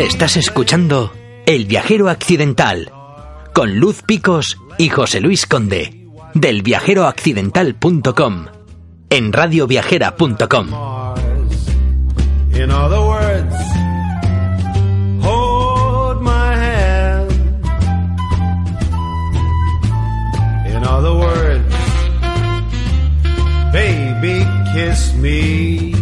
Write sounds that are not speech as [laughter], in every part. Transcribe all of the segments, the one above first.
Estás escuchando El viajero accidental con Luz Picos y José Luis Conde del viajeroaccidental.com en radioviajera.com. Baby, kiss me.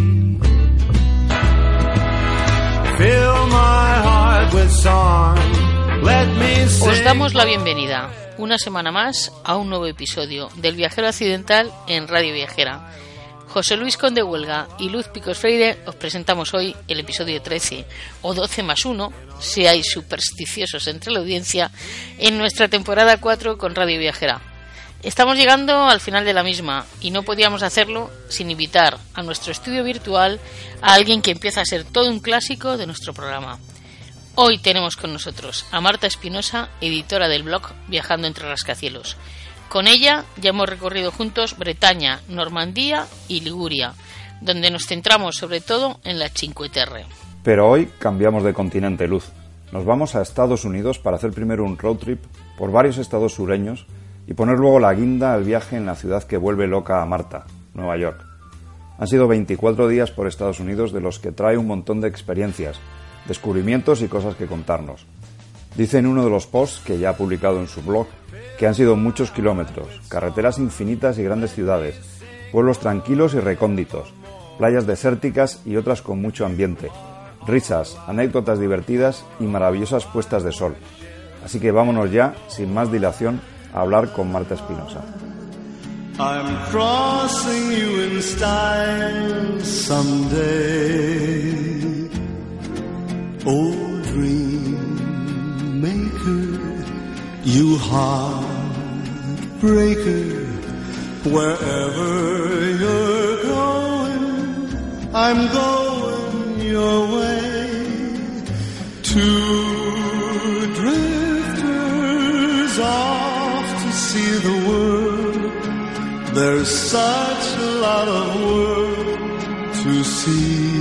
Os damos la bienvenida una semana más a un nuevo episodio del Viajero Accidental en Radio Viajera. José Luis Conde Huelga y Luz Picos Freire os presentamos hoy el episodio 13 o 12 más 1, si hay supersticiosos entre la audiencia, en nuestra temporada 4 con Radio Viajera. Estamos llegando al final de la misma y no podíamos hacerlo sin invitar a nuestro estudio virtual a alguien que empieza a ser todo un clásico de nuestro programa. Hoy tenemos con nosotros a Marta Espinosa, editora del blog Viajando entre Rascacielos. Con ella ya hemos recorrido juntos Bretaña, Normandía y Liguria, donde nos centramos sobre todo en la Cinque Terre. Pero hoy cambiamos de continente, Luz. Nos vamos a Estados Unidos para hacer primero un road trip por varios estados sureños y poner luego la guinda al viaje en la ciudad que vuelve loca a Marta, Nueva York. Han sido 24 días por Estados Unidos de los que trae un montón de experiencias, descubrimientos y cosas que contarnos. Dice en uno de los posts que ya ha publicado en su blog que han sido muchos kilómetros, carreteras infinitas y grandes ciudades, pueblos tranquilos y recónditos, playas desérticas y otras con mucho ambiente, risas, anécdotas divertidas y maravillosas puestas de sol. Así que vámonos ya, sin más dilación, a hablar con Marta Espinosa. Oh, dream maker, you heartbreaker, wherever you're going, I'm going your way. Two drifters off to see the world. There's such a lot of world to see.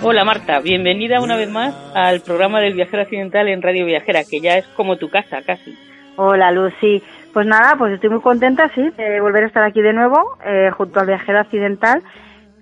Hola Marta, bienvenida una vez más al programa del Viajero Accidental en Radio Viajera, que ya es como tu casa casi. Hola Lucy, pues nada, pues estoy muy contenta, sí, de volver a estar aquí de nuevo, eh, junto al viajero accidental,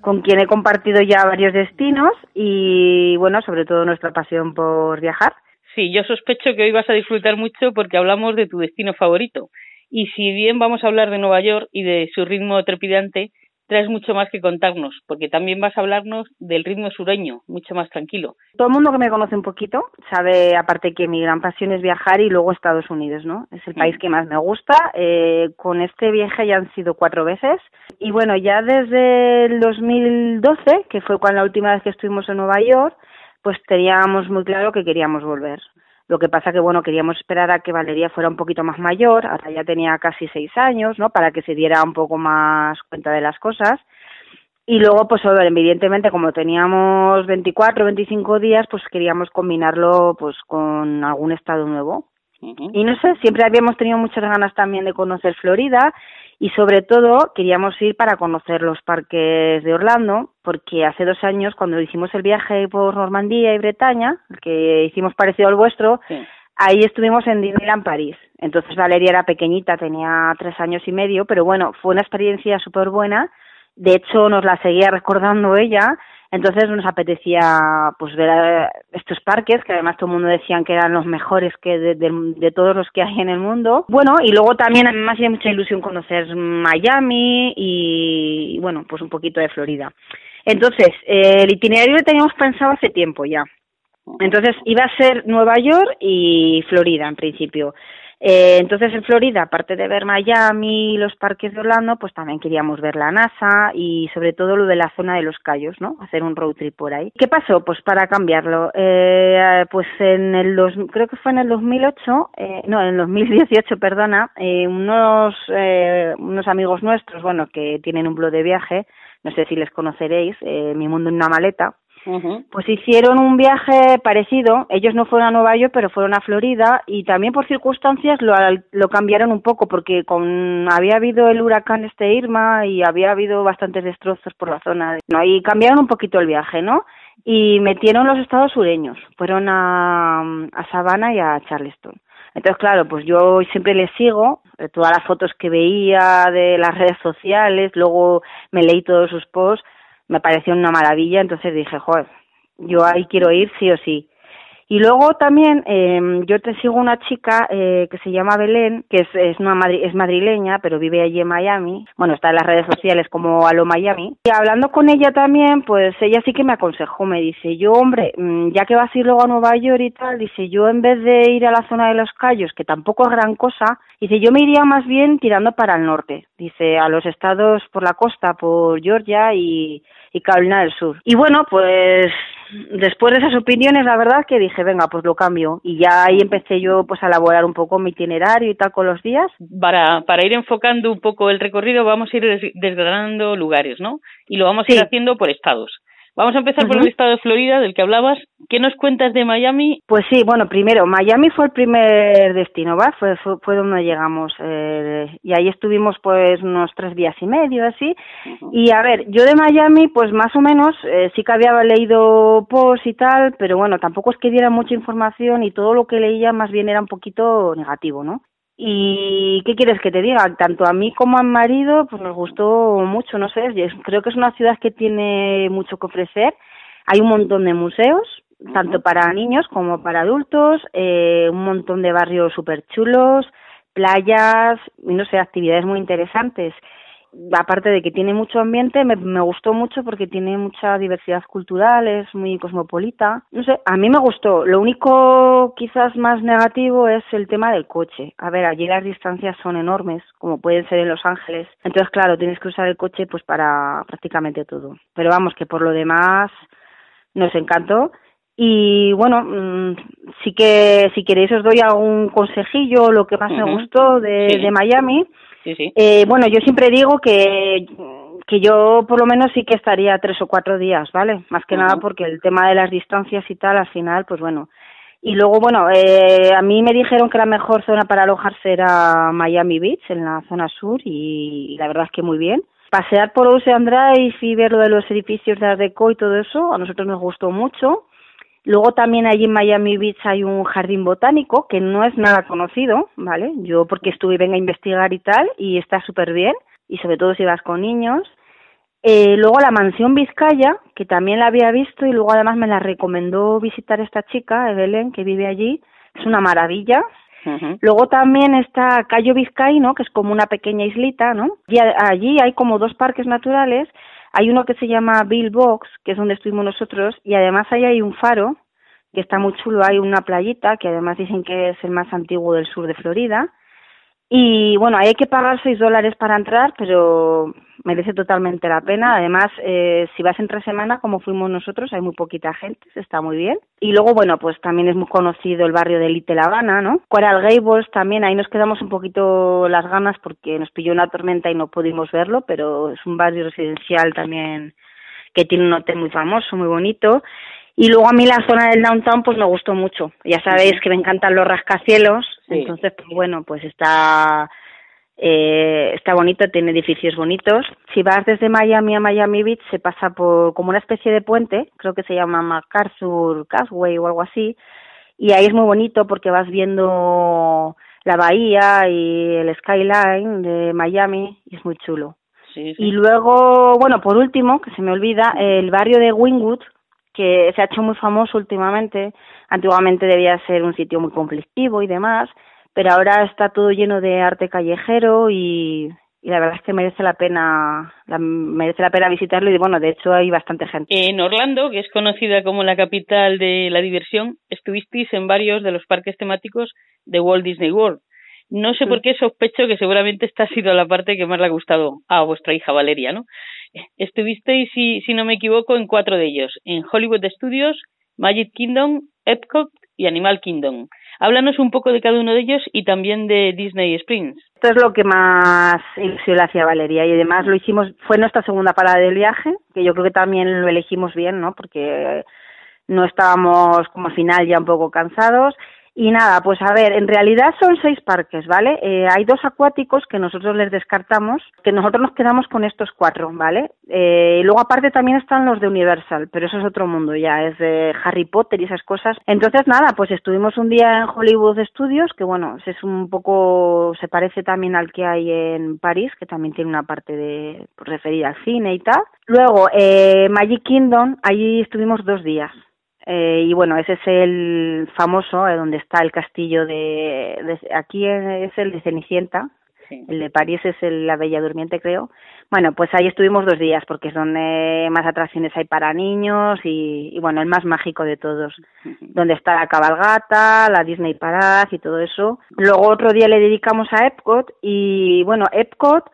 con quien he compartido ya varios destinos y, bueno, sobre todo nuestra pasión por viajar. Sí, yo sospecho que hoy vas a disfrutar mucho porque hablamos de tu destino favorito. Y si bien vamos a hablar de Nueva York y de su ritmo trepidante, traes mucho más que contarnos, porque también vas a hablarnos del ritmo sureño, mucho más tranquilo. Todo el mundo que me conoce un poquito sabe, aparte, que mi gran pasión es viajar y luego Estados Unidos, ¿no? Es el país que más me gusta. Eh, con este viaje ya han sido cuatro veces. Y bueno, ya desde el 2012, que fue cuando la última vez que estuvimos en Nueva York, pues teníamos muy claro que queríamos volver. Lo que pasa que, bueno, queríamos esperar a que Valeria fuera un poquito más mayor, ahora ya tenía casi seis años, ¿no? Para que se diera un poco más cuenta de las cosas. Y luego, pues, evidentemente, como teníamos 24, 25 días, pues queríamos combinarlo, pues, con algún estado nuevo. Y no sé, siempre habíamos tenido muchas ganas también de conocer Florida y sobre todo queríamos ir para conocer los parques de Orlando, porque hace dos años cuando hicimos el viaje por Normandía y Bretaña, el que hicimos parecido al vuestro, Sí. ahí estuvimos en Disneyland París. Entonces Valeria era pequeñita, tenía tres años y medio, pero bueno, fue una experiencia súper buena. De hecho, nos la seguía recordando ella. Entonces nos apetecía pues ver eh, estos parques que además todo el mundo decían que eran los mejores que de, de- todos los que hay en el mundo. Bueno, y luego también a mí me hacía mucha ilusión conocer Miami y, y, bueno, pues un poquito de Florida. Entonces, eh, el itinerario lo teníamos pensado hace tiempo ya. Entonces iba a ser Nueva York y Florida en principio. Eh, entonces en Florida, aparte de ver Miami y los parques de Orlando, pues también queríamos ver la NASA y sobre todo lo de la zona de los Cayos, ¿no? Hacer un road trip por ahí. ¿Qué pasó? Pues para cambiarlo, eh, pues en el dos, creo que fue en el 2008, eh, no, en el 2018, [laughs] perdona, eh, unos eh, unos amigos nuestros, bueno, que tienen un blog de viaje, no sé si les conoceréis, eh, Mi Mundo en una maleta, pues hicieron un viaje parecido. Ellos no fueron a Nueva York, pero fueron a Florida y también por circunstancias lo, lo cambiaron un poco porque con había habido el huracán este Irma y había habido bastantes destrozos por la zona. No, y cambiaron un poquito el viaje, ¿no? y metieron los estados sureños, fueron a, a Savannah y a Charleston. Entonces, claro, pues yo siempre les sigo, de todas las fotos que veía de las redes sociales, luego me leí todos sus posts, me pareció una maravilla, entonces dije, joder, yo ahí quiero ir sí o sí. Y luego también eh, yo te sigo una chica eh, que se llama Belén, que es, es, una es madrileña, pero vive allí en Miami. Bueno, está en las redes sociales como Alo Miami. Y hablando con ella también, pues ella sí que me aconsejó, me dice, yo hombre, mm, ya que vas a ir luego a Nueva York y tal, dice, yo en vez de ir a la zona de los Cayos, que tampoco es gran cosa, dice, yo me iría más bien tirando para el norte. Dice, a los estados por la costa, por Georgia y y Carolina del Sur. Y bueno, pues después de esas opiniones, la verdad que dije, venga, pues lo cambio. Y ya ahí empecé yo pues a elaborar un poco mi itinerario y tal con los días. Para, para ir enfocando un poco el recorrido, vamos a ir desgranando lugares, ¿no? Y lo vamos a ir haciendo por estados. Vamos a empezar por el estado de Florida, del que hablabas. ¿Qué nos cuentas de Miami? Pues sí, bueno, primero, Miami fue el primer destino, ¿va? Fue, fue, donde llegamos. Eh, y ahí estuvimos pues unos tres días y medio, así. Y a ver, yo de Miami, pues más o menos, eh, sí que había leído posts y tal, pero bueno, tampoco es que diera mucha información y todo lo que leía más bien era un poquito negativo, ¿no? Y qué quieres que te diga, tanto a mí como a mi marido, pues nos gustó mucho, no sé, creo que es una ciudad que tiene mucho que ofrecer. Hay un montón de museos, tanto para niños como para adultos, eh, un montón de barrios súper chulos, playas, no sé, actividades muy interesantes aparte de que tiene mucho ambiente, me, me, gustó mucho porque tiene mucha diversidad cultural, es muy cosmopolita. No sé, a mí me gustó. Lo único quizás más negativo es el tema del coche. A ver, allí las distancias son enormes, como pueden ser en Los Ángeles. Entonces, claro, tienes que usar el coche pues para prácticamente todo. Pero vamos, que por lo demás nos encantó. Y bueno, mm, sí que si queréis os doy algún consejillo, lo que más me gustó de, de Miami eh, bueno, yo siempre digo que, que yo por lo menos sí que estaría tres o cuatro días, ¿vale? Más que nada porque el tema de las distancias y tal, al final, pues bueno. Y luego, bueno, eh, a mí me dijeron que la mejor zona para alojarse era Miami Beach, en la zona sur, y, la verdad es que muy bien. Pasear por Ocean Drive y ver lo de los edificios de Art Deco y todo eso, a nosotros nos gustó mucho. Luego también allí en Miami Beach hay un jardín botánico que no es nada conocido, ¿vale? Yo porque estuve y venga a investigar y tal y está súper bien y sobre todo si vas con niños. Eh, luego la mansión Vizcaya, que también la había visto y luego además me la recomendó visitar esta chica, Evelyn, que vive allí. Es una maravilla. Luego también está Cayo Vizcaíno, que es como una pequeña islita, ¿no? Y allí hay como dos parques naturales hay uno que se llama Bill Box, que es donde estuvimos nosotros, y además ahí hay un faro, que está muy chulo, hay una playita, que además dicen que es el más antiguo del sur de Florida, y bueno, hay que pagar seis dólares para entrar, pero merece totalmente la pena. Además, eh, si vas entre semana, como fuimos nosotros, hay muy poquita gente, está muy bien. Y luego, bueno, pues también es muy conocido el barrio de Little Habana, ¿no? Coral Gables también, ahí nos quedamos un poquito las ganas porque nos pilló una tormenta y no pudimos verlo, pero es un barrio residencial también que tiene un hotel muy famoso, muy bonito. Y luego a mí la zona del downtown pues me gustó mucho. Ya sabéis que me encantan los rascacielos, entonces pues bueno, pues está eh, está bonito, tiene edificios bonitos. Si vas desde Miami a Miami Beach se pasa por como una especie de puente, creo que se llama MacArthur Causeway o algo así, y ahí es muy bonito porque vas viendo la bahía y el skyline de Miami y es muy chulo. Y luego, bueno, por último, que se me olvida, el barrio de Wynwood, que se ha hecho muy famoso últimamente. Antiguamente debía ser un sitio muy conflictivo y demás, pero ahora está todo lleno de arte callejero y, la verdad es que merece la pena merece la pena visitarlo y bueno, de hecho hay bastante gente. En Orlando, que es conocida como la capital de la diversión, estuvisteis en varios de los parques temáticos de Walt Disney World. No sé por qué sospecho que seguramente esta ha sido la parte que más le ha gustado a vuestra hija Valeria, ¿no? Estuvisteis, si, si no me equivoco, en cuatro de ellos, en Hollywood Studios, Magic Kingdom, Epcot y Animal Kingdom. Háblanos un poco de cada uno de ellos y también de Disney Springs. Esto es lo que más ilusión hacía Valeria y además lo hicimos, fue nuestra segunda parada del viaje, que yo creo que también lo elegimos bien, ¿no? Porque no estábamos como al final ya un poco cansados Y nada, pues a ver, en realidad son seis parques, ¿vale? Eh, hay dos acuáticos que nosotros les descartamos, que nosotros nos quedamos con estos cuatro, ¿vale? Eh, luego aparte también están los de Universal, pero eso es otro mundo ya, es de Harry Potter y esas cosas. Entonces nada, pues estuvimos un día en Hollywood Studios, que bueno, es un poco, se parece también al que hay en París, que también tiene una parte de pues, referida al cine y tal. Luego, eh, Magic Kingdom, allí estuvimos dos días. Eh, y bueno, ese es el famoso, eh, donde está el castillo de, aquí es el de Cenicienta, el de París es el, la Bella Durmiente, creo. Bueno, pues ahí estuvimos dos días porque es donde más atracciones hay para niños y, y bueno, el más mágico de todos, donde está la cabalgata, la Disney Parade y todo eso. Luego otro día le dedicamos a Epcot y bueno, Epcot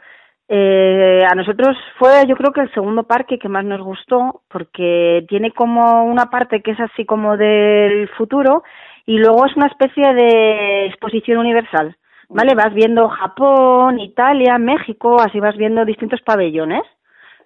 eh, a nosotros fue yo creo que el segundo parque que más nos gustó porque tiene como una parte que es así como del futuro y luego es una especie de exposición universal, ¿vale? Vas viendo Japón, Italia, México, así vas viendo distintos pabellones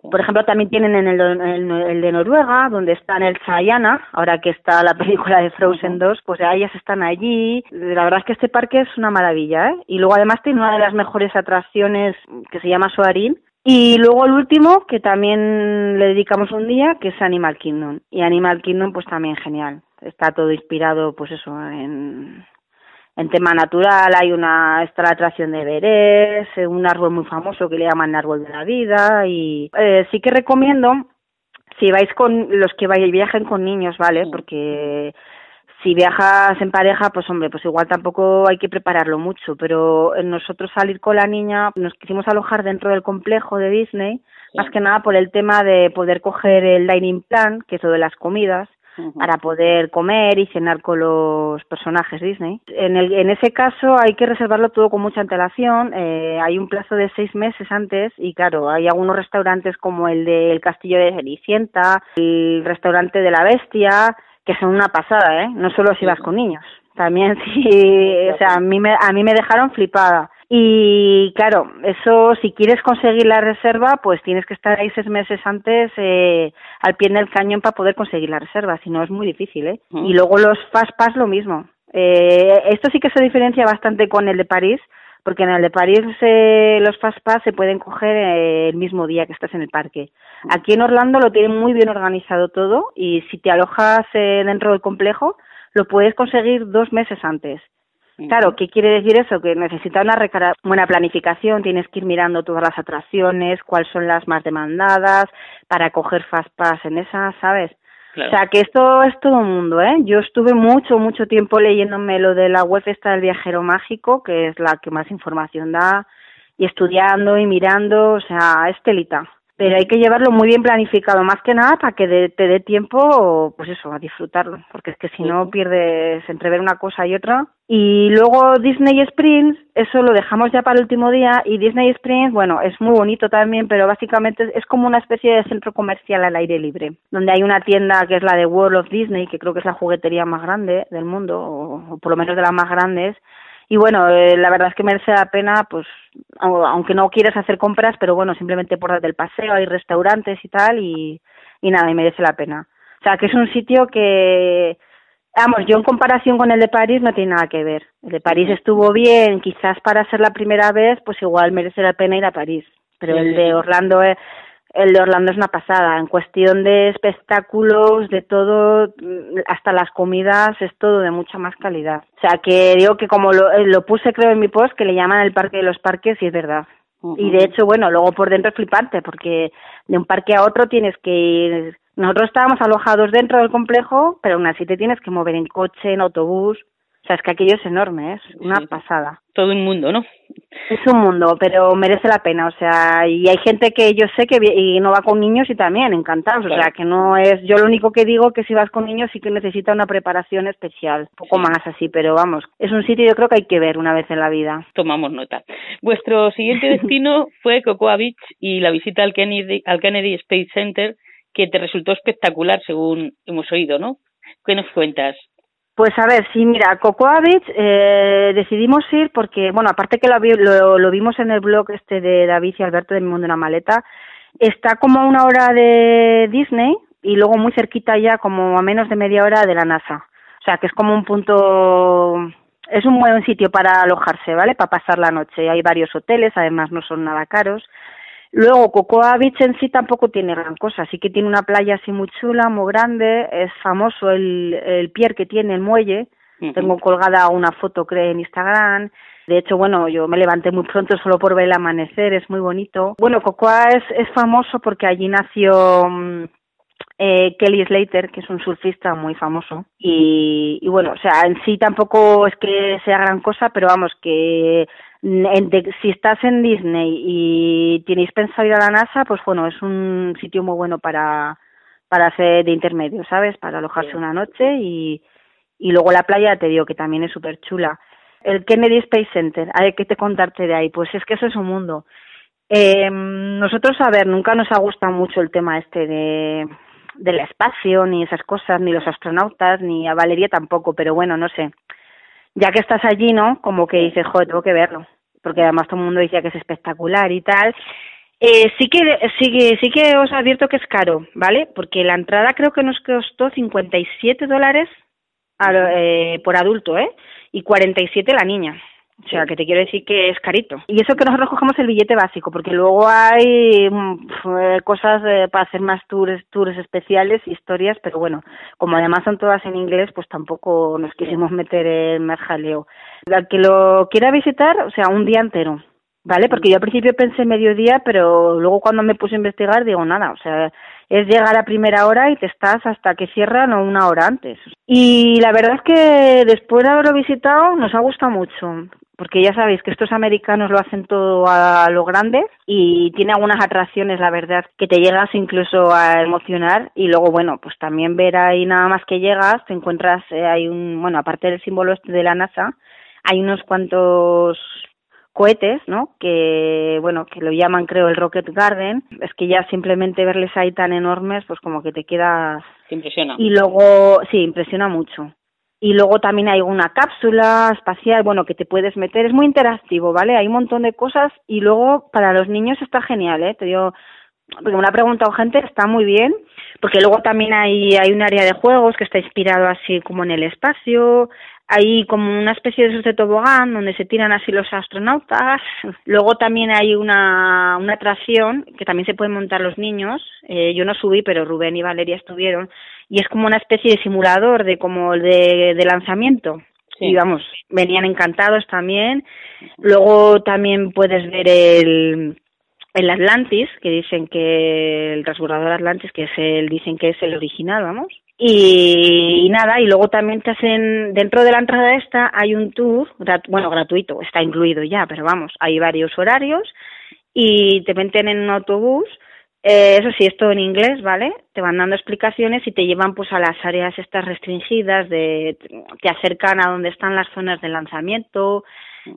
por ejemplo, también tienen en el, el, de Noruega, donde está en el Chayana, ahora que está la [laughs] película de Frozen 2, pues ellas están allí. La verdad es que este parque es una maravilla, ¿eh? Y luego además tiene una de las mejores atracciones que se llama Soarin. Y luego el último, que también le dedicamos un día, que es Animal Kingdom. Y Animal Kingdom, pues también genial. Está todo inspirado, pues eso, en, en tema natural hay una está la atracción de Everest, eh, un árbol muy famoso que le llaman árbol de la vida y eh, sí que recomiendo si vais con los que viajen con niños, ¿vale? Porque si viajas en pareja, pues hombre, pues igual tampoco hay que prepararlo mucho, pero nosotros salir con la niña nos quisimos alojar dentro del complejo de Disney, más que nada por el tema de poder coger el dining plan, que es lo de las comidas, para poder comer y cenar con los personajes Disney. En, el, en ese caso hay que reservarlo todo con mucha antelación. Eh, hay un plazo de seis meses antes y claro, hay algunos restaurantes como el del Castillo de Cenicienta, el restaurante de la Bestia, que son una pasada, ¿eh? No solo si vas con niños. También [laughs] sí, o sea, a mí me, a mí me dejaron flipada. Y claro, eso si quieres conseguir la reserva, pues tienes que estar ahí seis meses antes eh, al pie del cañón para poder conseguir la reserva, si no es muy difícil, ¿eh? Y luego los Fast Pass lo mismo. Eh, esto sí que se diferencia bastante con el de París, porque en el de París eh, los Fast Pass se pueden coger eh, el mismo día que estás en el parque. Aquí en Orlando lo tienen muy bien organizado todo y si te alojas eh, dentro del complejo, lo puedes conseguir dos meses antes. Claro, ¿qué quiere decir eso? Que necesita una buena planificación, tienes que ir mirando todas las atracciones, cuáles son las más demandadas, para coger Fast Pass en esas, ¿sabes? O sea, que esto es todo un mundo, ¿eh? Yo estuve mucho, mucho tiempo leyéndome lo de la web esta del viajero mágico, que es la que más información da, y estudiando y mirando, o sea, es telita pero hay que llevarlo muy bien planificado, más que nada para que te dé tiempo, pues eso, a disfrutarlo, porque es que si no pierdes entre ver una cosa y otra. Y luego Disney Springs, eso lo dejamos ya para el último día, y Disney Springs, bueno, es muy bonito también, pero básicamente es como una especie de centro comercial al aire libre, donde hay una tienda que es la de World of Disney, que creo que es la juguetería más grande del mundo, o por lo menos de las más grandes, y bueno, eh, la verdad es que merece la pena, pues, aunque no quieras hacer compras, pero bueno, simplemente por darte el paseo, hay restaurantes y tal, y, y nada, y merece la pena. O sea, que es un sitio que, vamos, yo en comparación con el de París no tiene nada que ver. El de París estuvo bien, quizás para ser la primera vez, pues igual merece la pena ir a París. Pero el de Orlando es, el de Orlando es una pasada. En cuestión de espectáculos, de todo, hasta las comidas, es todo de mucha más calidad. O sea, que digo que como lo, eh, lo puse creo en mi post, que le llaman el parque de los parques y es verdad. Y de hecho, bueno, luego por dentro es flipante, porque de un parque a otro tienes que ir... Nosotros estábamos alojados dentro del complejo, pero aún así te tienes que mover en coche, en autobús. O sea, es que aquello es enorme, es una pasada. Todo un mundo, ¿no? Es un mundo, pero merece la pena, o sea, y hay gente que yo sé que y no va con niños y también encantados, o sea, que no es, yo lo único que digo que si vas con niños sí que necesita una preparación especial, un poco más así, pero vamos, es un sitio yo creo que hay que ver una vez en la vida. Tomamos nota. Vuestro siguiente [laughs] destino fue Cocoa Beach y la visita al Kennedy, al Kennedy Space Center, que te resultó espectacular según hemos oído, ¿no? ¿Qué nos cuentas? Pues a ver, sí, mira, Cocoa Beach eh, decidimos ir porque, bueno, aparte que lo, lo, vimos en el blog este de David y Alberto de Mi Mundo una Maleta, está como a una hora de Disney y luego muy cerquita ya, como a menos de media hora de la NASA. O sea, que es como un punto es un buen sitio para alojarse, ¿vale? Para pasar la noche. Hay varios hoteles, además no son nada caros. Luego, Cocoa Beach en sí tampoco tiene gran cosa, sí que tiene una playa así muy chula, muy grande, es famoso el, el pier que tiene, el muelle, tengo colgada una foto, creo, en Instagram, de hecho, bueno, yo me levanté muy pronto solo por ver el amanecer, es muy bonito. Bueno, Cocoa es, es famoso porque allí nació mm, eh, Kelly Slater, que es un surfista muy famoso. Y, y, bueno, o sea, en sí tampoco es que sea gran cosa, pero vamos, que si estás en Disney y tenéis pensado ir a la NASA, pues bueno, es un sitio muy bueno para, para hacer de intermedio, ¿sabes? Para alojarse una noche y, y luego la playa, te digo que también es súper chula. El Kennedy Space Center, hay que te contarte de ahí, pues es que eso es un mundo. Eh, nosotros, a ver, nunca nos ha gustado mucho el tema este de del espacio, ni esas cosas, ni los astronautas, ni a Valeria tampoco, pero bueno, no sé ya que estás allí, ¿no? Como que dices, joder, tengo que verlo, porque además todo el mundo decía que es espectacular y tal. Eh, sí que sí que sí que os advierto que es caro, ¿vale? Porque la entrada creo que nos costó 57 dólares eh, por adulto, ¿eh? Y 47 la niña. O sea, que te quiero decir que es carito. Y eso que nosotros cogemos el billete básico, porque luego hay mm, eh, cosas eh, para hacer más tours, tours especiales, historias, pero bueno, como además son todas en inglés, pues tampoco nos quisimos meter en más jaleo. Al que lo quiera visitar, o sea, un día entero, ¿vale? Porque yo al principio pensé mediodía, pero luego cuando me puse a investigar digo nada, o sea, es llegar a primera hora y te estás hasta que cierran o una hora antes. Y la verdad es que después de haberlo visitado nos ha gustado mucho porque ya sabéis que estos americanos lo hacen todo a lo grande y tiene algunas atracciones, la verdad, que te llegas incluso a emocionar y luego, bueno, pues también ver ahí nada más que llegas, te encuentras, eh, hay un, bueno, aparte del símbolo este de la NASA, hay unos cuantos cohetes, ¿no? Que, bueno, que lo llaman creo el Rocket Garden. Es que ya simplemente verles ahí tan enormes, pues como que te quedas... impresiona. Y luego, sí, impresiona mucho y luego también hay una cápsula espacial, bueno, que te puedes meter, es muy interactivo, ¿vale? Hay un montón de cosas y luego para los niños está genial, ¿eh? Te digo, porque me lo ha preguntado gente, está muy bien, porque luego también hay, hay un área de juegos que está inspirado así como en el espacio, hay como una especie de, de tobogán donde se tiran así los astronautas. [laughs] Luego también hay una, una atracción que también se pueden montar los niños. Eh, yo no subí, pero Rubén y Valeria estuvieron, y es como una especie de simulador de como de, de lanzamiento. Y vamos, venían encantados también. Luego también puedes ver el, el Atlantis, que dicen que el transbordador Atlantis, que es el, dicen que es el original, vamos. Y, nada, y luego también te hacen, dentro de la entrada esta hay un tour, bueno, gratuito, está incluido ya, pero vamos, hay varios horarios y te meten en un autobús eh, eso sí, es todo en inglés, ¿vale? Te van dando explicaciones y te llevan pues a las áreas estas restringidas, de, te acercan a donde están las zonas de lanzamiento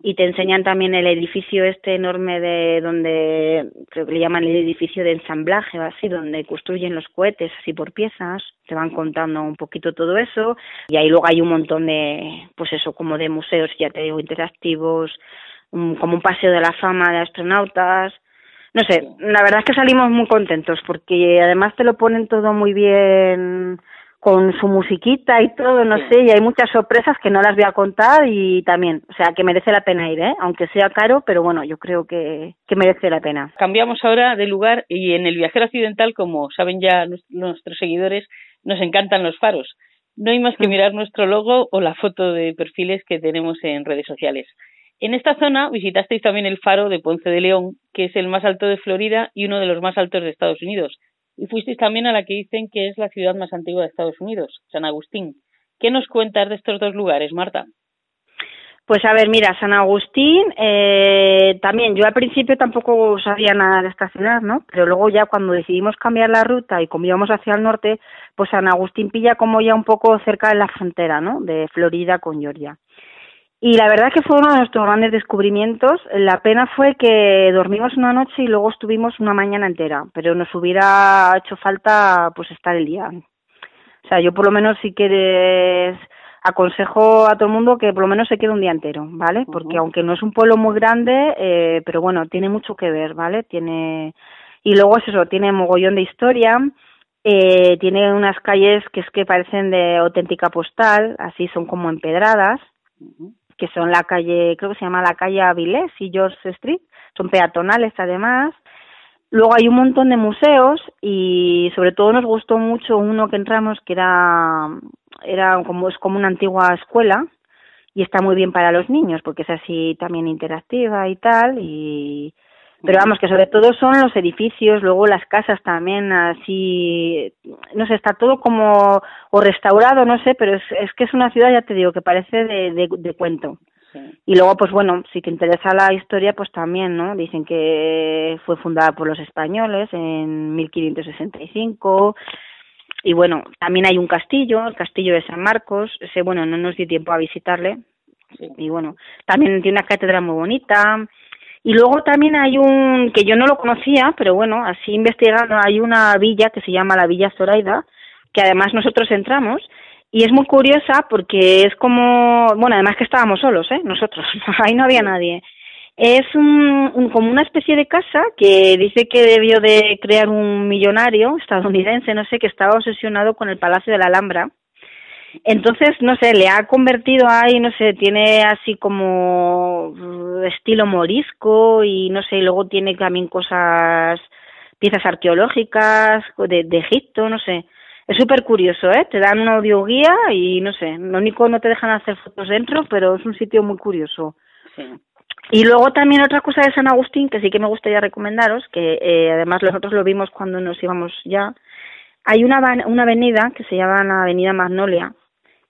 y te enseñan también el edificio este enorme de donde creo que le llaman el edificio de ensamblaje o así, donde construyen los cohetes así por piezas, te van contando un poquito todo eso y ahí luego hay un montón de, pues eso, como de museos, ya te digo, interactivos, como un paseo de la fama de astronautas, no sé, la verdad es que salimos muy contentos porque además te lo ponen todo muy bien con su musiquita y todo, no sé, y hay muchas sorpresas que no las voy a contar y también, o sea, que merece la pena ir, ¿eh? aunque sea caro, pero bueno, yo creo que, que merece la pena. Cambiamos ahora de lugar y en el viajero occidental, como saben ya nuestros seguidores, nos encantan los faros. No hay más que mm. mirar nuestro logo o la foto de perfiles que tenemos en redes sociales. En esta zona visitasteis también el faro de Ponce de León, que es el más alto de Florida y uno de los más altos de Estados Unidos. Y fuisteis también a la que dicen que es la ciudad más antigua de Estados Unidos, San Agustín. ¿Qué nos cuentas de estos dos lugares, Marta? Pues a ver, mira, San Agustín, eh, también yo al principio tampoco sabía nada de esta ciudad, ¿no? Pero luego ya cuando decidimos cambiar la ruta y como íbamos hacia el norte, pues San Agustín pilla como ya un poco cerca de la frontera, ¿no? De Florida con Georgia. Y la verdad que fue uno de nuestros grandes descubrimientos. La pena fue que dormimos una noche y luego estuvimos una mañana entera, pero nos hubiera hecho falta pues estar el día. O sea, yo por lo menos sí que aconsejo a todo el mundo que por lo menos se quede un día entero, ¿vale? Porque aunque no es un pueblo muy grande, eh, pero bueno, tiene mucho que ver, ¿vale? Tiene y luego es eso, tiene mogollón de historia. Eh, tiene unas calles que es que parecen de auténtica postal, así son como empedradas que son la calle, creo que se llama la calle Avilés y George Street, son peatonales además. Luego hay un montón de museos y sobre todo nos gustó mucho uno que entramos que era era como es como una antigua escuela y está muy bien para los niños porque es así también interactiva y tal y pero vamos que sobre todo son los edificios luego las casas también así no sé está todo como o restaurado no sé pero es, es que es una ciudad ya te digo que parece de, de, de cuento. Y luego pues bueno si te interesa la historia pues también no dicen que fue fundada por los españoles en 1565 y bueno, también hay un castillo, el castillo de San Marcos, ese bueno, no nos dio tiempo a visitarle, y bueno, también tiene una cátedra muy bonita, y luego también hay un, que yo no lo conocía, pero bueno, así investigando, hay una villa que se llama la Villa Zoraida, que además nosotros entramos, y es muy curiosa porque es como, bueno, además que estábamos solos, ¿eh? Nosotros, [laughs] ahí no había nadie. Es un, como una especie de casa que dice que debió de crear un millonario estadounidense, no sé, que estaba obsesionado con el Palacio de la Alhambra. Entonces, no sé, le ha convertido ahí, no sé, tiene así como estilo morisco y no sé, y luego tiene también cosas, piezas arqueológicas de, de Egipto, no sé. Es súper curioso, ¿eh? Te dan una audioguía y no sé, lo único no te dejan hacer fotos dentro, pero es un sitio muy curioso. Sí. Y luego también otra cosa de San Agustín que sí que me gustaría recomendaros, que eh, además nosotros lo vimos cuando nos íbamos ya, hay una, una avenida que se llama la Avenida Magnolia,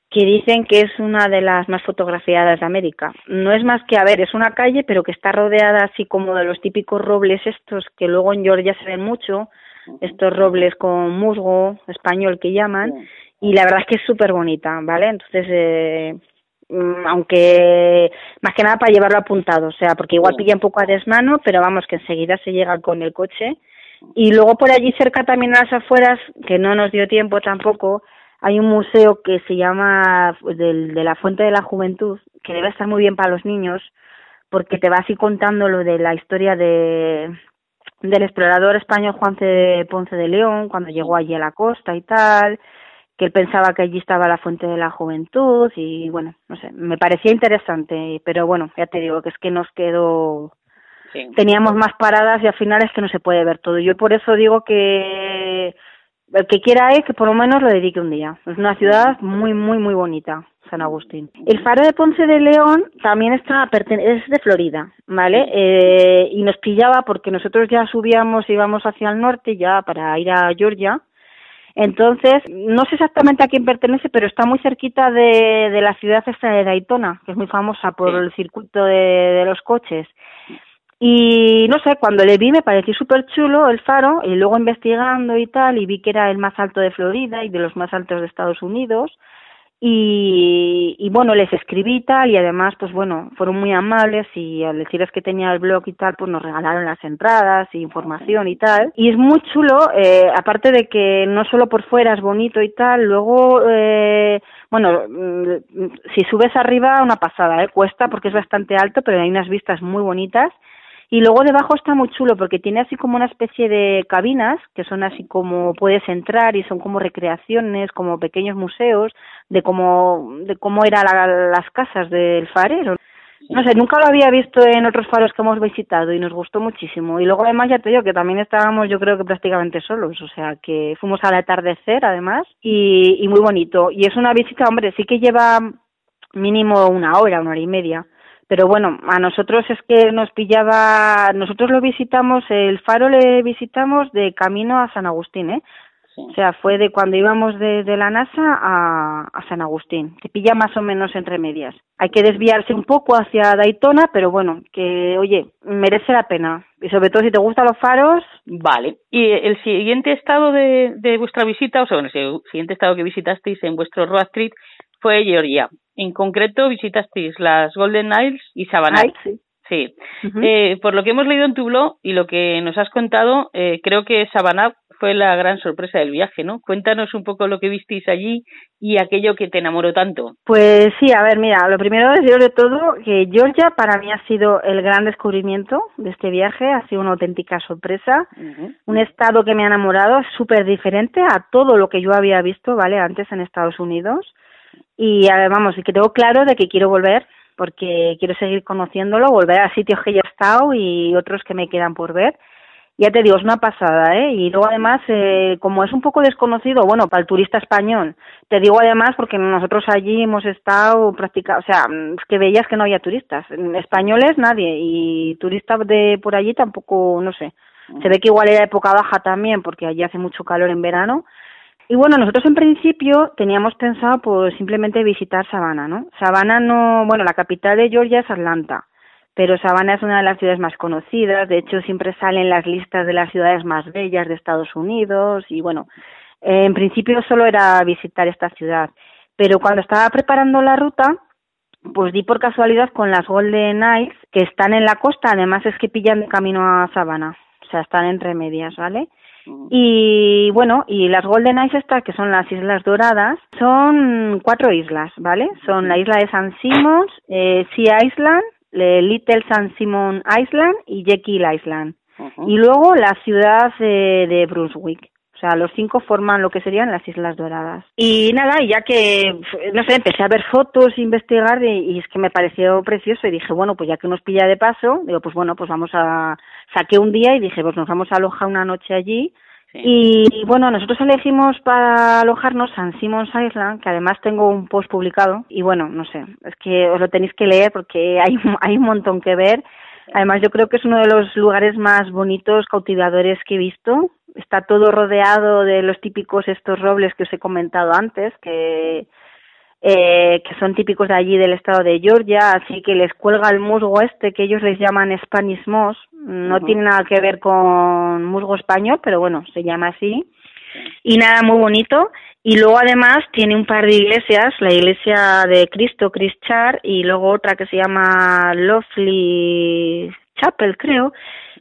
que dicen que es una de las más fotografiadas de América. No es más que, a ver, es una calle, pero que está rodeada así como de los típicos robles estos que luego en Georgia se ven mucho, estos robles con musgo español que llaman, y la verdad es que es súper bonita, ¿vale? Entonces, eh, aunque más que nada para llevarlo apuntado, o sea, porque igual pilla un poco a desmano, pero vamos, que enseguida se llega con el coche. Y luego por allí cerca también a las afueras, que no nos dio tiempo tampoco, hay un museo que se llama pues, del, de la Fuente de la Juventud, que debe estar muy bien para los niños, porque te va así contando lo de la historia de del explorador español Juan. Ponce de León, cuando llegó allí a la costa y tal, que él pensaba que allí estaba la fuente de la juventud y bueno, no sé, me parecía interesante, pero bueno, ya te digo que es que nos quedó teníamos más paradas y al final es que no se puede ver todo. Yo por eso digo que el que quiera es que por lo menos lo dedique un día. Es una ciudad muy, muy, muy bonita, San Agustín. El faro de Ponce de León también está, es de Florida, ¿vale? Eh, y nos pillaba porque nosotros ya subíamos, íbamos hacia el norte ya para ir a Georgia entonces, no sé exactamente a quién pertenece, pero está muy cerquita de, de la ciudad esta de Daytona, que es muy famosa por el circuito de, de los coches. Y no sé, cuando le vi me pareció súper chulo el faro, y luego investigando y tal, y vi que era el más alto de Florida y de los más altos de Estados Unidos, y, y bueno, les escribí y tal, y además, pues bueno, fueron muy amables y al decirles que tenía el blog y tal, pues nos regalaron las entradas y información y tal. Y es muy chulo, eh, aparte de que no solo por fuera es bonito y tal, luego, eh, bueno, mm, si subes arriba, una pasada, ¿eh? Cuesta porque es bastante alto, pero hay unas vistas muy bonitas y luego debajo está muy chulo porque tiene así como una especie de cabinas que son así como puedes entrar y son como recreaciones, como pequeños museos de cómo, de cómo eran las casas del farero. No sé, nunca lo había visto en otros faros que hemos visitado y nos gustó muchísimo. Y luego además ya te digo que también estábamos yo creo que prácticamente solos, o sea que fuimos al atardecer además y, y muy bonito. Y es una visita, hombre, sí que lleva mínimo una hora, una hora y media pero bueno, a nosotros es que nos pillaba, nosotros lo visitamos, el faro le visitamos de camino a San Agustín, ¿eh? O sea, fue de cuando íbamos de, la NASA a, a, San Agustín, que pilla más o menos entre medias. Hay que desviarse un poco hacia Daytona, pero bueno, que oye, merece la pena. Y sobre todo si te gustan los faros. Vale. Y el siguiente estado de, de vuestra visita, o sea, bueno, el siguiente estado que visitasteis en vuestro road trip fue Georgia. En concreto, visitasteis las Golden Isles y Savannah. sí. Sí. eh, por lo que hemos leído en tu blog y lo que nos has contado, eh, creo que Savannah fue la gran sorpresa del viaje, ¿no? Cuéntanos un poco lo que visteis allí y aquello que te enamoró tanto. Pues sí, a ver, mira, lo primero decir de todo que Georgia para mí ha sido el gran descubrimiento de este viaje, ha sido una auténtica sorpresa, un estado que me ha enamorado, súper diferente a todo lo que yo había visto, ¿vale? Antes en Estados Unidos y vamos, y que tengo claro de que quiero volver porque quiero seguir conociéndolo, volver a sitios que ya he estado y otros que me quedan por ver. Ya te digo, es una pasada, ¿eh? Y luego además, eh, como es un poco desconocido, bueno, para el turista español, te digo además porque nosotros allí hemos estado practicando, o sea, es que veías que no había turistas. Españoles nadie y turistas de por allí tampoco, no sé. Se ve que igual era época baja también porque allí hace mucho calor en verano. Y bueno, nosotros en principio teníamos pensado pues simplemente visitar Savannah, ¿no? Savannah no, bueno, la capital de Georgia es Atlanta pero Savannah es una de las ciudades más conocidas, de hecho siempre salen las listas de las ciudades más bellas de Estados Unidos y bueno, en principio solo era visitar esta ciudad, pero cuando estaba preparando la ruta, pues di por casualidad con las Golden Knights que están en la costa, además es que pillan de camino a Savannah, o sea, están entre medias, ¿vale? Y bueno, y las Golden Knights estas, que son las Islas Doradas, son cuatro islas, ¿vale? Son la isla de San Simons, eh, Sea Island, Little San Simon Island y Jekyll Island. Y luego la ciudad de Brunswick. O sea, los cinco forman lo que serían las Islas Doradas. Y nada, y ya que, no sé, empecé a ver fotos, investigar y, es que me pareció precioso y dije, bueno, pues ya que nos pilla de paso, digo, pues bueno, pues vamos a, saqué un día y dije, pues nos vamos a alojar una noche allí y bueno, nosotros elegimos para alojarnos San Simon's Island, que además tengo un post publicado. Y bueno, no sé, es que os lo tenéis que leer porque hay, [laughs] hay un montón que ver. Además, yo creo que es uno de los lugares más bonitos, cautivadores que he visto. Está todo rodeado de los típicos estos robles que os he comentado antes, que eh, que son típicos de allí del estado de Georgia, así que les cuelga el musgo este que ellos les llaman Spanish moss, no tiene nada que ver con musgo español, pero bueno, se llama así. Y nada, muy bonito. Y luego además tiene un par de iglesias, la iglesia de Cristo, Char, y luego otra que se llama Lovely Chapel, creo,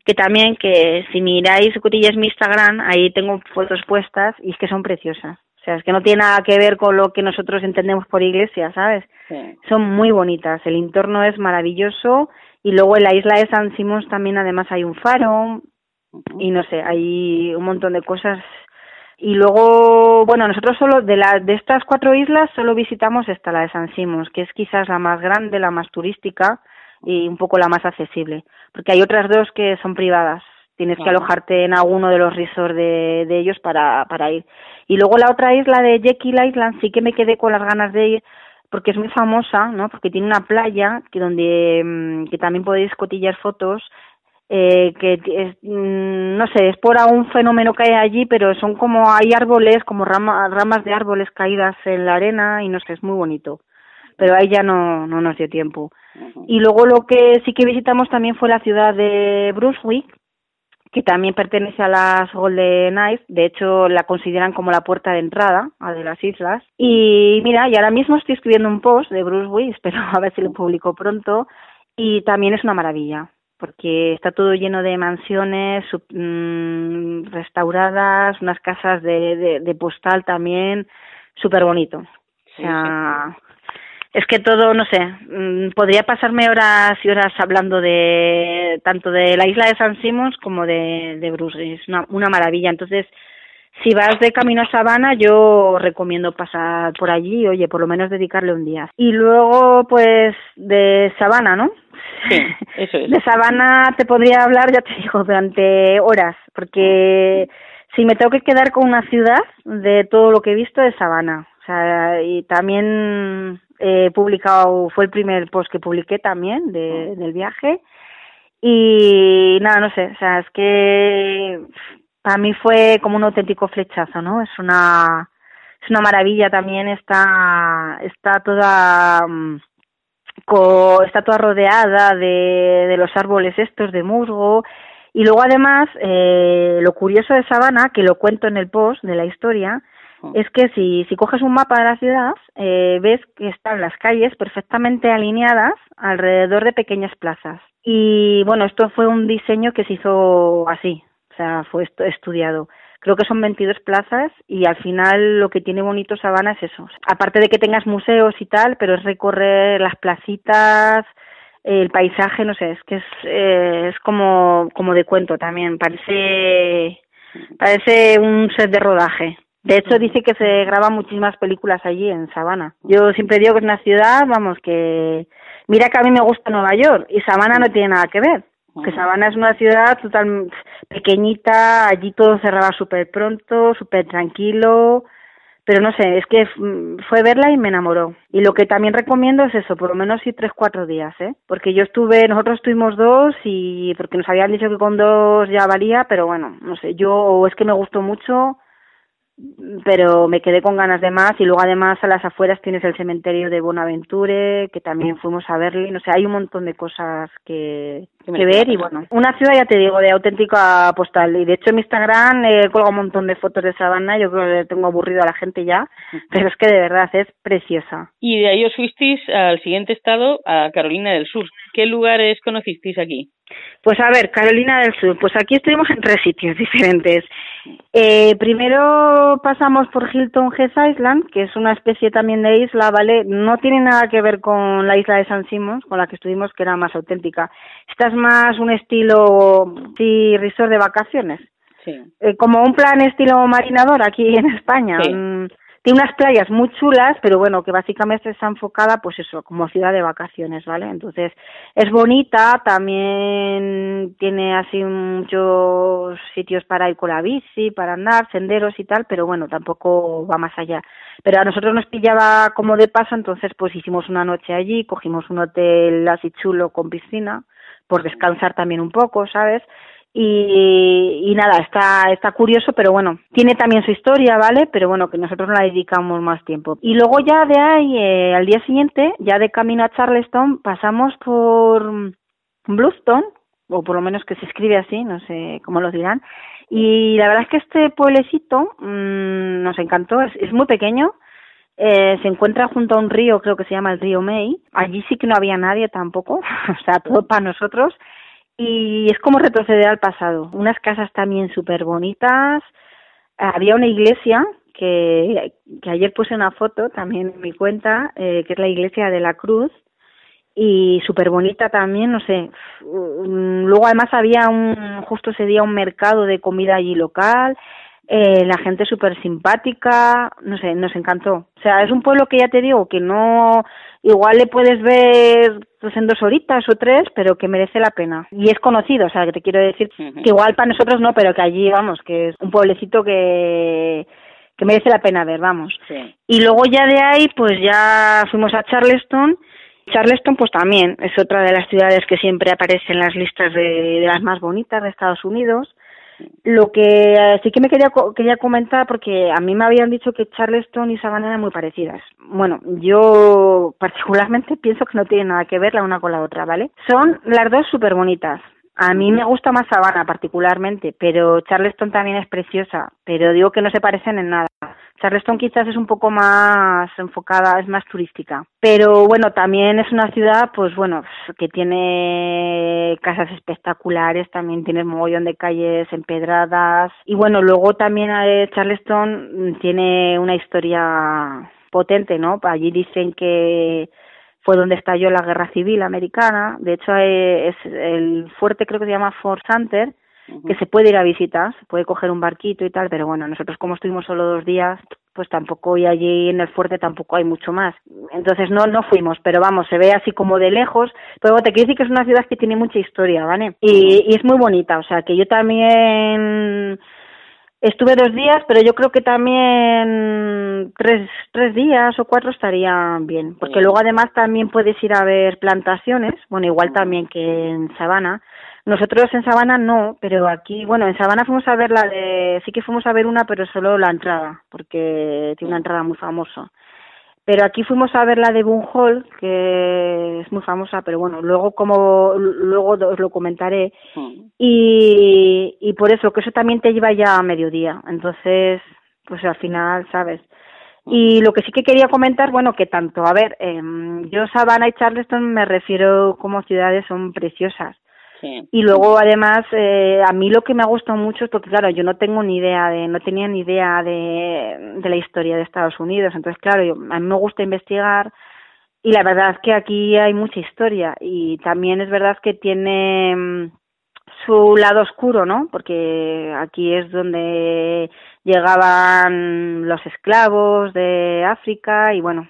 que también que si miráis cotillas mi Instagram, ahí tengo fotos puestas y es que son preciosas. Sea, es que no tiene nada que ver con lo que nosotros entendemos por iglesia, ¿sabes? Son muy bonitas, el entorno es maravilloso y luego en la isla de San Simón también además hay un faro y no sé, hay un montón de cosas. Y luego, bueno, nosotros solo de la, de estas cuatro islas solo visitamos esta, la de San Simón, que es quizás la más grande, la más turística y un poco la más accesible, porque hay otras dos que son privadas, tienes que alojarte en alguno de los resorts de, de ellos para, para ir. Y luego la otra isla de Jekyll Island sí que me quedé con las ganas de ir porque es muy famosa, ¿no? Porque tiene una playa que donde mm, que también podéis cotillar fotos eh, que es, mm, no sé, es por un fenómeno que hay allí, pero son como hay árboles, como ramas de árboles caídas en la arena y no sé, es muy bonito. Pero ahí ya no, no nos dio tiempo. Y luego lo que sí que visitamos también fue la ciudad de Brunswick, que también pertenece a las Golden Knights, de hecho la consideran como la puerta de entrada a de las islas. Y mira, y ahora mismo estoy escribiendo un post de Bruce Willis, [laughs] espero a ver si lo publico pronto, y también es una maravilla, porque está todo lleno de mansiones mm, restauradas, unas casas de, de, postal también, súper bonito. o sea, es que todo, no sé, mm, podría pasarme horas y horas hablando de tanto de la isla de San Simons como de, de Bruce. Es una, una maravilla. Entonces, si vas de camino a Sabana, yo recomiendo pasar por allí, oye, por lo menos dedicarle un día. Y luego, pues, de Sabana, ¿no? Sí, [laughs] eso es. De Sabana te podría hablar, ya te digo, durante horas, porque si me tengo que quedar con una ciudad, de todo lo que he visto de Sabana. O sea, y también he publicado, fue el primer post que publiqué también de, del viaje. Y nada, no sé, o sea, es que para mí fue como un auténtico flechazo, ¿no? Es una, es una maravilla también, está, está toda, mm, está toda rodeada de, de los árboles estos de musgo. Y luego además, eh, lo curioso de Sabana, que lo cuento en el post de la historia, es que si, si coges un mapa de la ciudad, eh, ves que están las calles perfectamente alineadas alrededor de pequeñas plazas. Y bueno, esto fue un diseño que se hizo así, o sea, fue estudiado. Creo que son 22 plazas y al final lo que tiene bonito Sabana es eso. Aparte de que tengas museos y tal, pero es recorrer las placitas, el paisaje, no sé, es que es, eh, es como, como de cuento también. Parece, parece un set de rodaje. De hecho, dice que se graban muchísimas películas allí en Sabana. Yo siempre digo que es una ciudad, vamos, que Mira que a mí me gusta Nueva York y Savannah no tiene nada que ver. Que Savannah es una ciudad total pequeñita, allí todo cerraba súper pronto, súper tranquilo, pero no sé, es que fue verla y me enamoró. Y lo que también recomiendo es eso, por lo menos ir tres, cuatro días, ¿eh? Porque yo estuve, nosotros estuvimos dos y porque nos habían dicho que con dos ya valía, pero bueno, no sé, yo es que me gustó mucho pero me quedé con ganas de más y luego además a las afueras tienes el cementerio de Bonaventure que también fuimos a verle no sé hay un montón de cosas que, que ver y bueno una ciudad ya te digo de auténtica postal y de hecho en mi Instagram he colgado un montón de fotos de Sabana yo creo que tengo aburrido a la gente ya pero es que de verdad es preciosa y de ahí os fuisteis al siguiente estado a Carolina del Sur ¿qué lugares conocisteis aquí? Pues a ver, Carolina del Sur, pues aquí estuvimos en tres sitios [laughs] diferentes. Eh, primero pasamos por Hilton Head Island, que es una especie también de isla, ¿vale? No tiene nada que ver con la isla de San Simón, con la que estuvimos, que era más auténtica. Esta es más un estilo, sí, resort de vacaciones. Sí. Eh, como un plan estilo marinador aquí en España. Sí. Mm, tiene unas playas muy chulas, pero bueno, que básicamente está enfocada, pues eso, como ciudad de vacaciones, ¿vale? Entonces, es bonita, también tiene así muchos sitios para ir con la bici, para andar, senderos y tal, pero bueno, tampoco va más allá. Pero a nosotros nos pillaba como de paso, entonces pues hicimos una noche allí, cogimos un hotel así chulo con piscina, por descansar también un poco, ¿sabes? y, y nada, está, está curioso, pero bueno, tiene también su historia, ¿vale? Pero bueno, que nosotros no la dedicamos más tiempo. Y luego ya de ahí, eh, al día siguiente, ya de camino a Charleston, pasamos por Bluestone, o por lo menos que se escribe así, no sé cómo lo dirán, y la verdad es que este pueblecito mmm, nos encantó, es, es muy pequeño, eh, se encuentra junto a un río, creo que se llama el río May. Allí sí que no había nadie tampoco, [laughs] o sea, todo para nosotros y es como retroceder al pasado. Unas casas también súper bonitas. Había una iglesia que, ayer puse una foto también en mi cuenta, eh, que es la iglesia de la Cruz, y súper bonita también, no sé. Luego además había un, justo ese día un mercado de comida allí local, eh, la gente súper simpática, no sé, nos encantó. O sea, es un pueblo que ya te digo que no, igual le puedes ver pues en dos horitas o tres, pero que merece la pena. Y es conocido, o sea, que te quiero decir que igual para nosotros no, pero que allí, vamos, que es un pueblecito que que merece la pena ver, vamos. Y luego ya de ahí, pues ya fuimos a Charleston. Charleston, pues también es otra de las ciudades que siempre aparece en las listas de, de las más bonitas de Estados Unidos. Lo que eh, sí que me quería, quería comentar, porque a mí me habían dicho que Charleston y Savannah eran muy parecidas. Bueno, yo particularmente [laughs] pienso que no tienen nada que ver la una con la otra, ¿vale? Son las dos súper bonitas. A mí me gusta más Savannah particularmente, pero Charleston también es preciosa, pero digo que no se parecen en nada. Charleston quizás es un poco más enfocada, es más turística. Pero bueno, también es una ciudad, pues bueno, que tiene casas espectaculares, también tiene mogollón de calles empedradas. Y bueno, luego también eh, Charleston tiene una historia potente, ¿no? Allí dicen que fue donde estalló la guerra civil americana. De hecho, es el fuerte creo que se llama Fort Sumter, que se puede ir a visitar, se puede coger un barquito y tal, pero bueno, nosotros como estuvimos solo dos días, pues tampoco, y allí en el fuerte tampoco hay mucho más. Entonces no, no fuimos, pero vamos, se ve así como de lejos, pero te quiero decir que es una ciudad que tiene mucha historia, ¿vale? Y, y es muy bonita, o sea, que yo también Estuve dos días, pero yo creo que también tres, tres días o cuatro estarían bien, porque luego además también puedes ir a ver plantaciones, bueno, igual también que en Sabana, nosotros en Sabana no, pero aquí, bueno, en Sabana fuimos a ver la de, sí que fuimos a ver una, pero solo la entrada, porque tiene una entrada muy famosa. Pero aquí fuimos a ver la de Hall, que es muy famosa, pero bueno, luego como luego os lo comentaré. Y, y por eso, que eso también te lleva ya a mediodía. Entonces, pues al final, ¿sabes? Y lo que sí que quería comentar, bueno, que tanto, a ver, eh, yo Sabana y Charleston me refiero como ciudades son preciosas. Y luego, además, eh, a mí lo que me ha gustado mucho es porque, claro, yo no tengo ni idea de, no tenía ni idea de, de la historia de Estados Unidos. Entonces, claro, yo, a mí me gusta investigar y la verdad es que aquí hay mucha historia y también es verdad que tiene mm, su lado oscuro, ¿no? Porque aquí es donde llegaban los esclavos de África y bueno,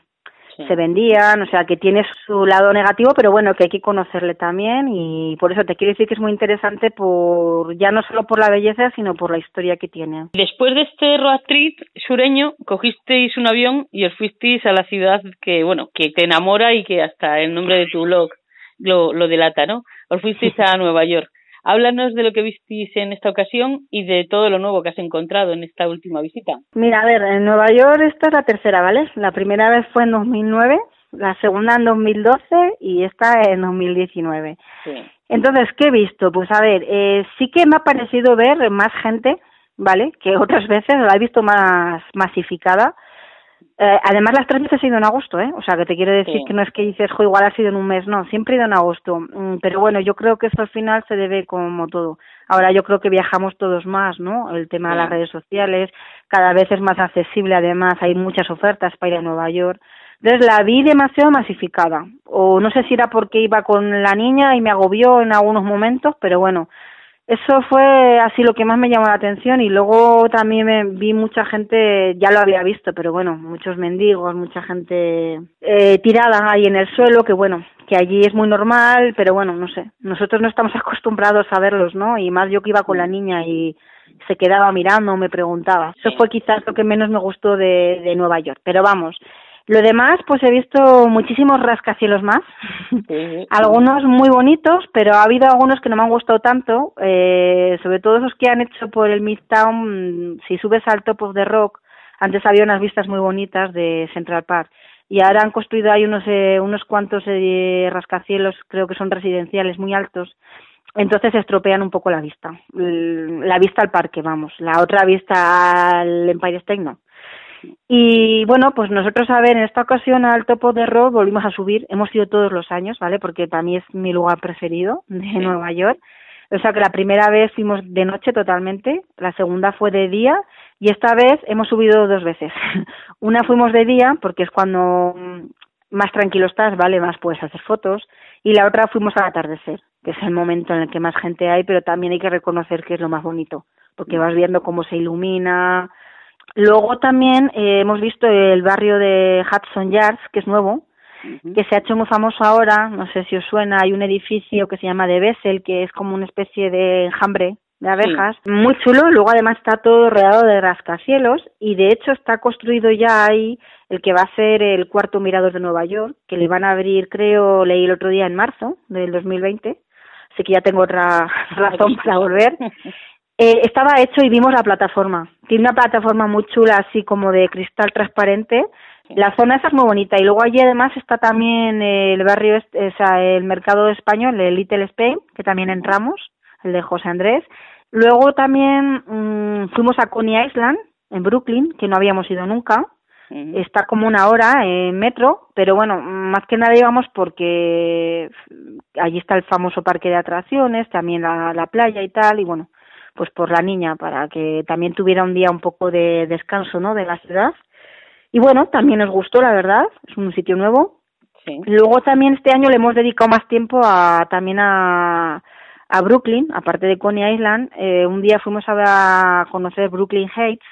se vendían, o sea que tiene su lado negativo, pero bueno, que hay que conocerle también y por eso te quiero decir que es muy interesante por ya no solo por la belleza, sino por la historia que tiene. Después de este road trip sureño, cogisteis un avión y os fuisteis a la ciudad que, bueno, que te enamora y que hasta el nombre de tu blog lo, lo delata, ¿no? Os fuisteis [laughs] a Nueva York. Háblanos de lo que visteis en esta ocasión y de todo lo nuevo que has encontrado en esta última visita. Mira, a ver, en Nueva York esta es la tercera, ¿vale? La primera vez fue en 2009, la segunda en 2012 y esta en 2019. Sí. Entonces, ¿qué he visto? Pues a ver, eh, sí que me ha parecido ver más gente, ¿vale? Que otras veces la he visto más masificada eh, además, las tres veces he ido en agosto, ¿eh? O sea, que te quiero decir que no es que dices, jo, igual ha sido en un mes, no, siempre he ido en agosto. Mm, pero bueno, yo creo que esto al final se debe como todo. Ahora yo creo que viajamos todos más, ¿no? El tema de las redes sociales, cada vez es más accesible, además, hay muchas ofertas para ir a Nueva York. Entonces la vi demasiado masificada. O no sé si era porque iba con la niña y me agobió en algunos momentos, pero bueno, eso fue así lo que más me llamó la atención y luego también me vi mucha gente, ya lo había visto, pero bueno, muchos mendigos, mucha gente eh, tirada ahí en el suelo, que bueno, que allí es muy normal, pero bueno, no sé, nosotros no estamos [laughs] acostumbrados a verlos, ¿no? Y más yo que iba con la niña y se quedaba mirando, me preguntaba. Eso fue quizás lo que menos me gustó de, de Nueva York, pero vamos, lo demás, pues he visto muchísimos rascacielos más, [laughs] algunos muy bonitos, pero ha habido algunos que no me han gustado tanto, eh, sobre todo esos que han hecho por el Midtown, si subes al Top of the Rock, antes había unas vistas muy bonitas de Central Park, y ahora han construido ahí unos, eh, unos cuantos eh, rascacielos, creo que son residenciales muy altos, entonces estropean un poco la vista, la vista al parque, vamos, la otra vista al Empire State no. Y bueno, pues nosotros, a ver, en esta ocasión al Topo de Rock volvimos a subir, hemos ido todos los años, ¿vale? Porque para mí es mi lugar preferido de Nueva York. O sea que la primera vez fuimos de noche totalmente, la segunda fue de día y esta vez hemos subido dos veces. [laughs] Una fuimos de día porque es cuando más tranquilo estás, ¿vale? Más puedes hacer fotos y la otra fuimos al atardecer, que es el momento en el que más gente hay, pero también hay que reconocer que es lo más bonito, porque vas viendo cómo se ilumina, Luego también eh, hemos visto el barrio de Hudson Yards, que es nuevo, que se ha hecho muy famoso ahora, no sé si os suena, hay un edificio que se llama de Bessel, que es como una especie de enjambre de abejas, muy chulo, luego además está todo rodeado de rascacielos y de hecho está construido ya ahí el que va a ser el cuarto mirador de Nueva York, que le van a abrir, creo, leí el otro día en marzo del 2020, así que ya tengo otra [laughs] razón para volver. [laughs] Eh, estaba hecho y vimos la plataforma. Tiene una plataforma muy chula, así como de cristal transparente. La zona esa es muy bonita. Y luego allí además está también el barrio, o sea, el mercado español, el Little Spain, que también entramos, el de José Andrés. Luego también mm, fuimos a Coney Island, en Brooklyn, que no habíamos ido nunca. Está como una hora en metro, pero bueno, más que nada íbamos porque allí está el famoso parque de atracciones, también la, la playa y tal, y bueno, pues por la niña, para que también tuviera un día un poco de descanso, ¿no? De la ciudad. Y bueno, también nos gustó, la verdad, es un sitio nuevo. Sí. Luego también este año le hemos dedicado más tiempo a también a, a Brooklyn, aparte de Coney Island. Eh, un día fuimos a, conocer Brooklyn Heights,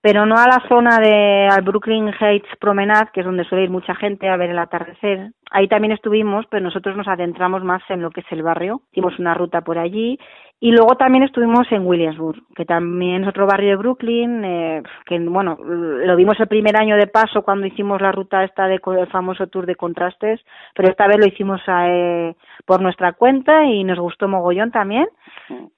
pero no a la zona de al Brooklyn Heights Promenade, que es donde suele ir mucha gente a ver el atardecer. Ahí también estuvimos, pero nosotros nos adentramos más en lo que es el barrio. Hicimos una ruta por allí y luego también estuvimos en Williamsburg, que también es otro barrio de Brooklyn, eh, que bueno, lo vimos el primer año de paso cuando hicimos la ruta esta de el famoso tour de contrastes, pero esta vez lo hicimos eh, por nuestra cuenta y nos gustó mogollón también.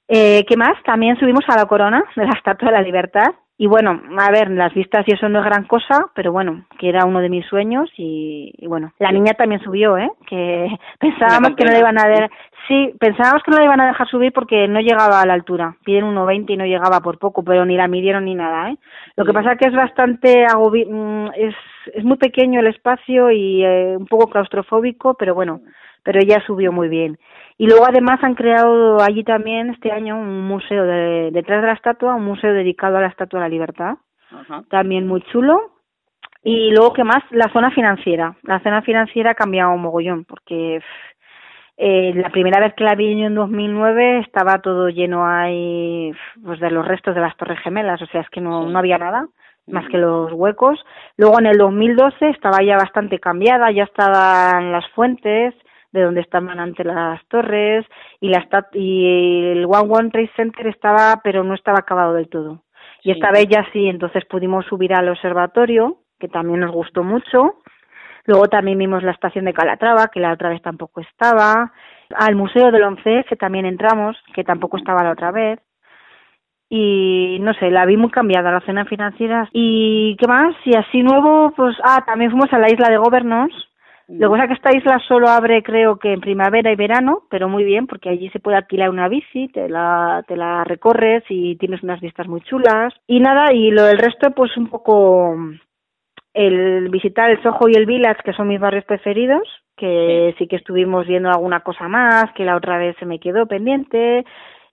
Eh, ¿Qué más? También subimos a la corona de la Estatua de la Libertad, y bueno, a ver, las vistas y eso no es gran cosa, pero bueno, que era uno de mis sueños y, bueno, la niña también subió, ¿eh? Que [laughs] pensábamos que no le iban a dar, sí, pensábamos que no le iban a dejar subir porque no llegaba a la altura, piden 1,20 y no llegaba por poco, pero ni la midieron ni nada, ¿eh? Lo que pasa es que es bastante agobi mm, es, es muy pequeño el espacio y eh, un poco claustrofóbico, pero bueno, pero ella subió muy bien. Y luego además han creado allí también este año un museo de, detrás de la estatua, un museo dedicado a la Estatua de la Libertad, también muy chulo. Y luego, ¿qué más? La zona financiera. La zona financiera ha cambiado un mogollón, porque Eh, la primera vez que la vi en 2009 estaba todo lleno ahí pues, de los restos de las Torres Gemelas, o sea, es que no, no había nada más que los huecos. Luego en el 2012 estaba ya bastante cambiada, ya estaban las fuentes de donde estaban ante las torres y, la y el One One Trade Center estaba, pero no estaba acabado del todo. Y esta vez ya sí, entonces pudimos subir al observatorio, que también nos gustó mucho. Luego también vimos la estación de Calatrava, que la otra vez tampoco estaba. Al Museo del Once, que también entramos, que tampoco estaba la otra vez y no sé, la vi muy cambiada la cena financiera. ¿Y qué más? Y así nuevo, pues, ah, también fuimos a la isla de Gobernos. Lo que pasa es que esta isla solo abre, creo que en primavera y verano, pero muy bien, porque allí se puede alquilar una bici, te la, te la recorres y tienes unas vistas muy chulas. Y nada, y lo del resto, pues un poco el visitar el Soho y el Village, que son mis barrios preferidos, que sí que estuvimos viendo alguna cosa más, que la otra vez se me quedó pendiente,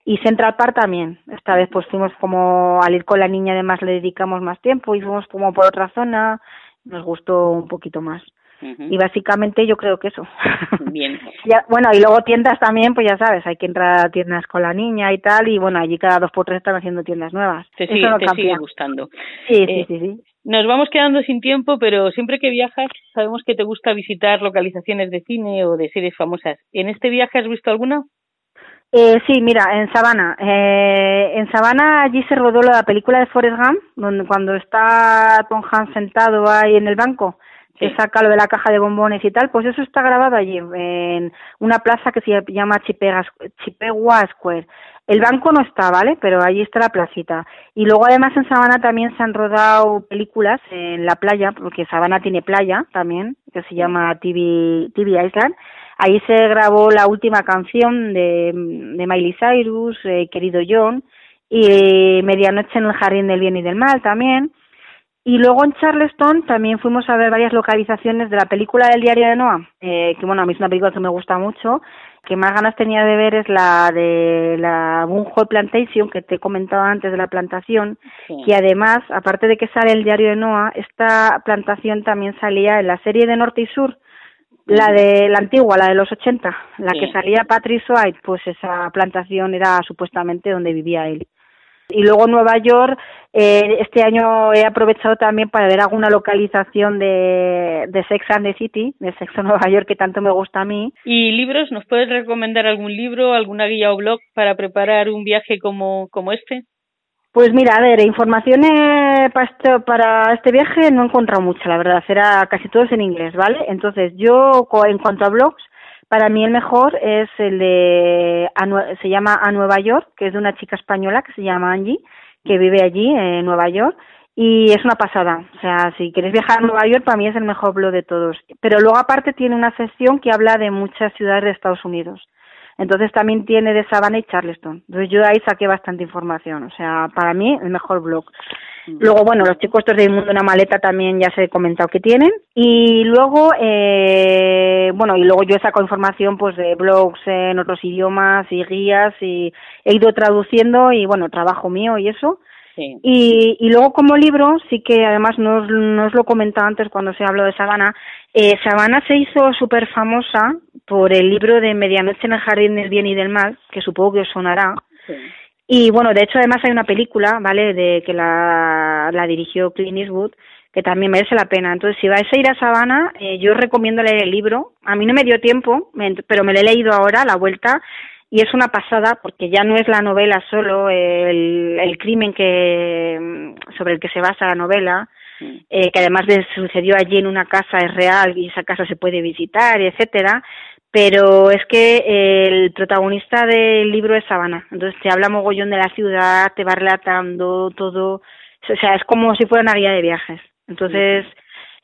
y Central Park también. Esta vez pues fuimos como al ir con la niña además le dedicamos más tiempo y fuimos como por otra zona, nos gustó un poquito más. Y básicamente yo creo que eso. [laughs] [laughs] Bien. ya, bueno, y luego tiendas también, pues ya sabes, hay que entrar a tiendas con la niña y tal, y bueno, allí cada dos por tres están haciendo tiendas nuevas. Te sigue, te sigue gustando. Sí, sí, eh, sí, sí. Nos vamos quedando sin tiempo, pero siempre que viajas sabemos que te gusta visitar localizaciones de cine o de series famosas. ¿En este viaje has visto alguna? Eh, sí, mira, en Sabana. Eh, en Sabana allí se rodó la película de Forrest Gump, donde cuando está Tom Hanks sentado ahí en el banco, se saca lo de la caja de bombones y tal, pues eso está grabado allí, en una plaza que se llama Chippewa Square. El banco no está, ¿vale? Pero allí está la placita. Y luego además en Sabana también se han rodado películas en la playa, porque Sabana tiene playa también, que se llama TV, TV Island Ahí se grabó la última canción de, de Miley Cyrus, eh, Querido John, y Medianoche en el Jardín del Bien y del Mal también. Y luego en Charleston también fuimos a ver varias localizaciones de la película del diario de Noah, eh, que bueno, a mí es una película que me gusta mucho. Que más ganas tenía de ver es la de la Bunhole Plantation, que te he comentado antes de la plantación, que además, aparte de que sale el diario de Noah, esta plantación también salía en la serie de Norte y Sur, la de la antigua, la de los 80, la que salía Patrick White, pues esa plantación era supuestamente donde vivía él. Y luego Nueva York, eh, este año he aprovechado también para ver alguna localización de, de Sex and the City, de Sexo Nueva York, que tanto me gusta a mí. ¿Y libros? ¿Nos puedes recomendar algún libro, alguna guía o blog para preparar un viaje como, como este? Pues mira, a ver, informaciones para este, para este viaje no he encontrado mucha, la verdad, era casi todos en inglés, ¿vale? Entonces, yo, en cuanto a blogs, para mí el mejor es el de, se llama A Nueva York, que es de una chica española que se llama Angie, que vive allí, en Nueva York, y es una pasada. O sea, si quieres viajar a Nueva York, para mí es el mejor blog de todos. Pero luego aparte tiene una sección que habla de muchas ciudades de Estados Unidos. Entonces también tiene de Savannah y Charleston. Entonces yo ahí saqué bastante información. O sea, para mí el mejor blog. Mm. Luego, bueno, los chicos estos del mundo una maleta también ya se he comentado que tienen. Y luego, eh, bueno, y luego yo he sacado información pues de blogs en otros idiomas y guías y he ido traduciendo y bueno, trabajo mío y eso. Y, y luego como libro, sí que además no os, no os lo comentaba antes cuando se habló de Sabana, eh, Sabana se hizo súper famosa por el libro de Medianoche en el Jardín del Bien y del Mal, que supongo que os sonará. Y bueno, de hecho además hay una película, ¿vale?, de que la, la dirigió Clint Eastwood, que también merece la pena. Entonces, si vais a ir a Sabana, eh, yo os recomiendo leer el libro. A mí no me dio tiempo, pero me lo he leído ahora, la vuelta, y es una pasada porque ya no es la novela solo el, el crimen que sobre el que se basa la novela eh, que además de sucedió allí en una casa es real y esa casa se puede visitar etcétera pero es que el protagonista del libro es Sabana entonces te habla mogollón de la ciudad te va relatando todo. O sea es como si fuera una guía de viajes. Entonces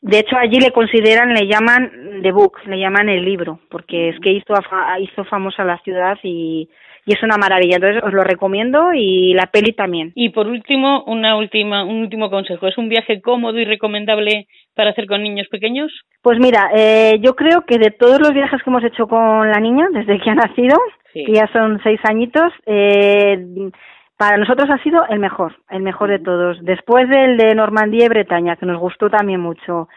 de hecho, allí le consideran, le llaman The Book, le llaman el libro, porque es que hizo, hizo famosa la ciudad y, y es una maravilla. Entonces os lo recomiendo y la peli también. Y por último, una última, un último consejo. ¿Es un viaje cómodo y recomendable para hacer con niños pequeños? Pues mira, eh, yo creo que de todos los viajes que hemos hecho con la niña desde que ha nacido, que ya son seis añitos, eh, para nosotros ha sido el mejor, el mejor de todos. Después del de Normandía y Bretaña, que nos gustó también mucho.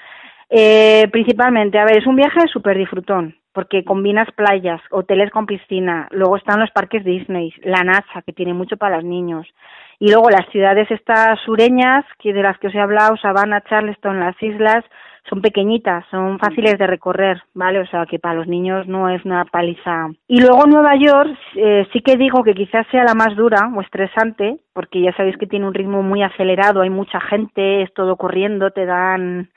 Eh, principalmente, a ver, es un viaje súper disfrutón. Porque combinas playas, hoteles con piscina, luego están los parques Disney, la NASA, que tiene mucho para los niños, y luego las ciudades estas sureñas, que de las que os he hablado, Savannah, Charleston, las islas, son pequeñitas, son fáciles de recorrer, ¿vale? O sea que para los niños no es una paliza. Y luego Nueva York eh, sí que digo que quizás sea la más dura o estresante, porque ya sabéis que tiene un ritmo muy acelerado, hay mucha gente, es todo corriendo, te dan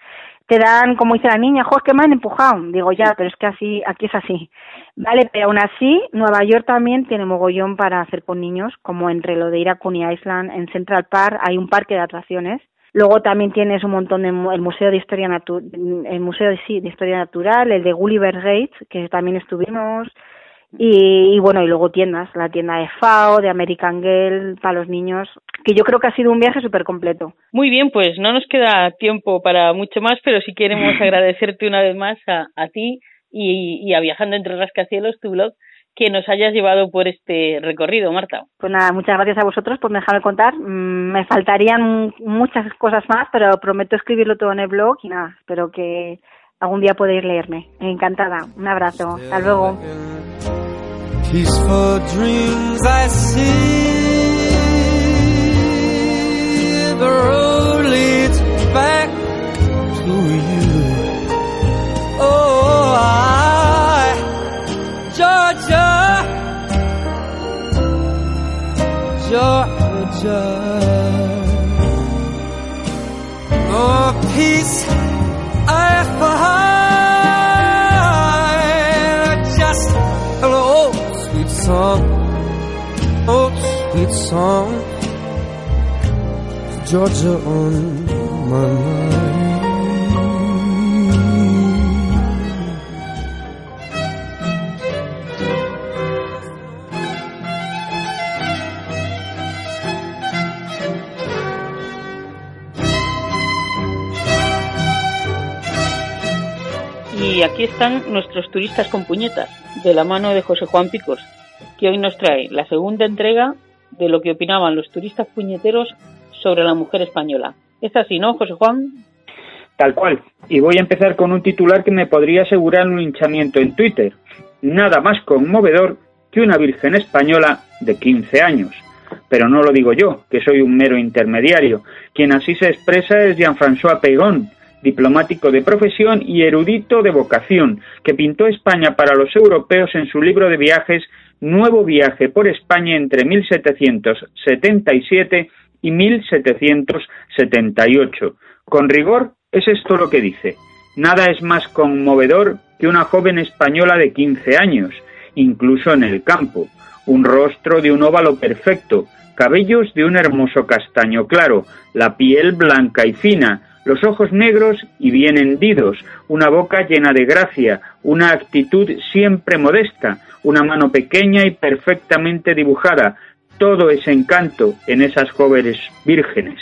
te dan, como dice la niña, jo, que me han empujado. Digo, ya, pero es que así, aquí es así. Vale, pero aún así, Nueva York también tiene mogollón para hacer con niños, como entre lo de ir a Coney Island, en Central Park hay un parque de atracciones Luego también tienes un montón de el museo de historia natural, el museo de sí de historia natural, el de Gulliver Gates que también estuvimos y, bueno y luego tiendas, la tienda de FAO, de American Girl para los niños, que yo creo que ha sido un viaje súper completo. Muy bien, pues no nos queda tiempo para mucho más, pero sí queremos [laughs] agradecerte una vez más a, a ti y, y a Viajando entre Rascacielos, tu blog, que nos hayas llevado por este recorrido, Marta. Pues nada, muchas gracias a vosotros por dejarme contar. Mm, me faltarían muchas cosas más, pero prometo escribirlo todo en el blog y nada, espero que algún día podáis leerme. Encantada. Un abrazo. Hasta luego. Georgia. Oh, peace song, Georgia on. Y aquí están nuestros turistas con puñetas, de la mano de José Juan Picos, que hoy nos trae la segunda entrega de lo que opinaban los turistas puñeteros sobre la mujer española. ¿Es así, no, José Juan? Tal cual. Y voy a empezar con un titular que me podría asegurar un hinchamiento en Twitter. Nada más conmovedor que una virgen española de 15 años. Pero no lo digo yo, que soy un mero intermediario. Quien así se expresa es Jean-François Pegon, diplomático de profesión y erudito de vocación, que pintó España para los europeos en su libro de viajes Nuevo viaje por España entre 1777 y 1778. Con rigor, es esto lo que dice. Nada es más conmovedor que una joven española de 15 años, incluso en el campo, un rostro de un óvalo perfecto, cabellos de un hermoso castaño claro, la piel blanca y fina, los ojos negros y bien hendidos, una boca llena de gracia, una actitud siempre modesta, una mano pequeña y perfectamente dibujada, todo es encanto en esas jóvenes vírgenes.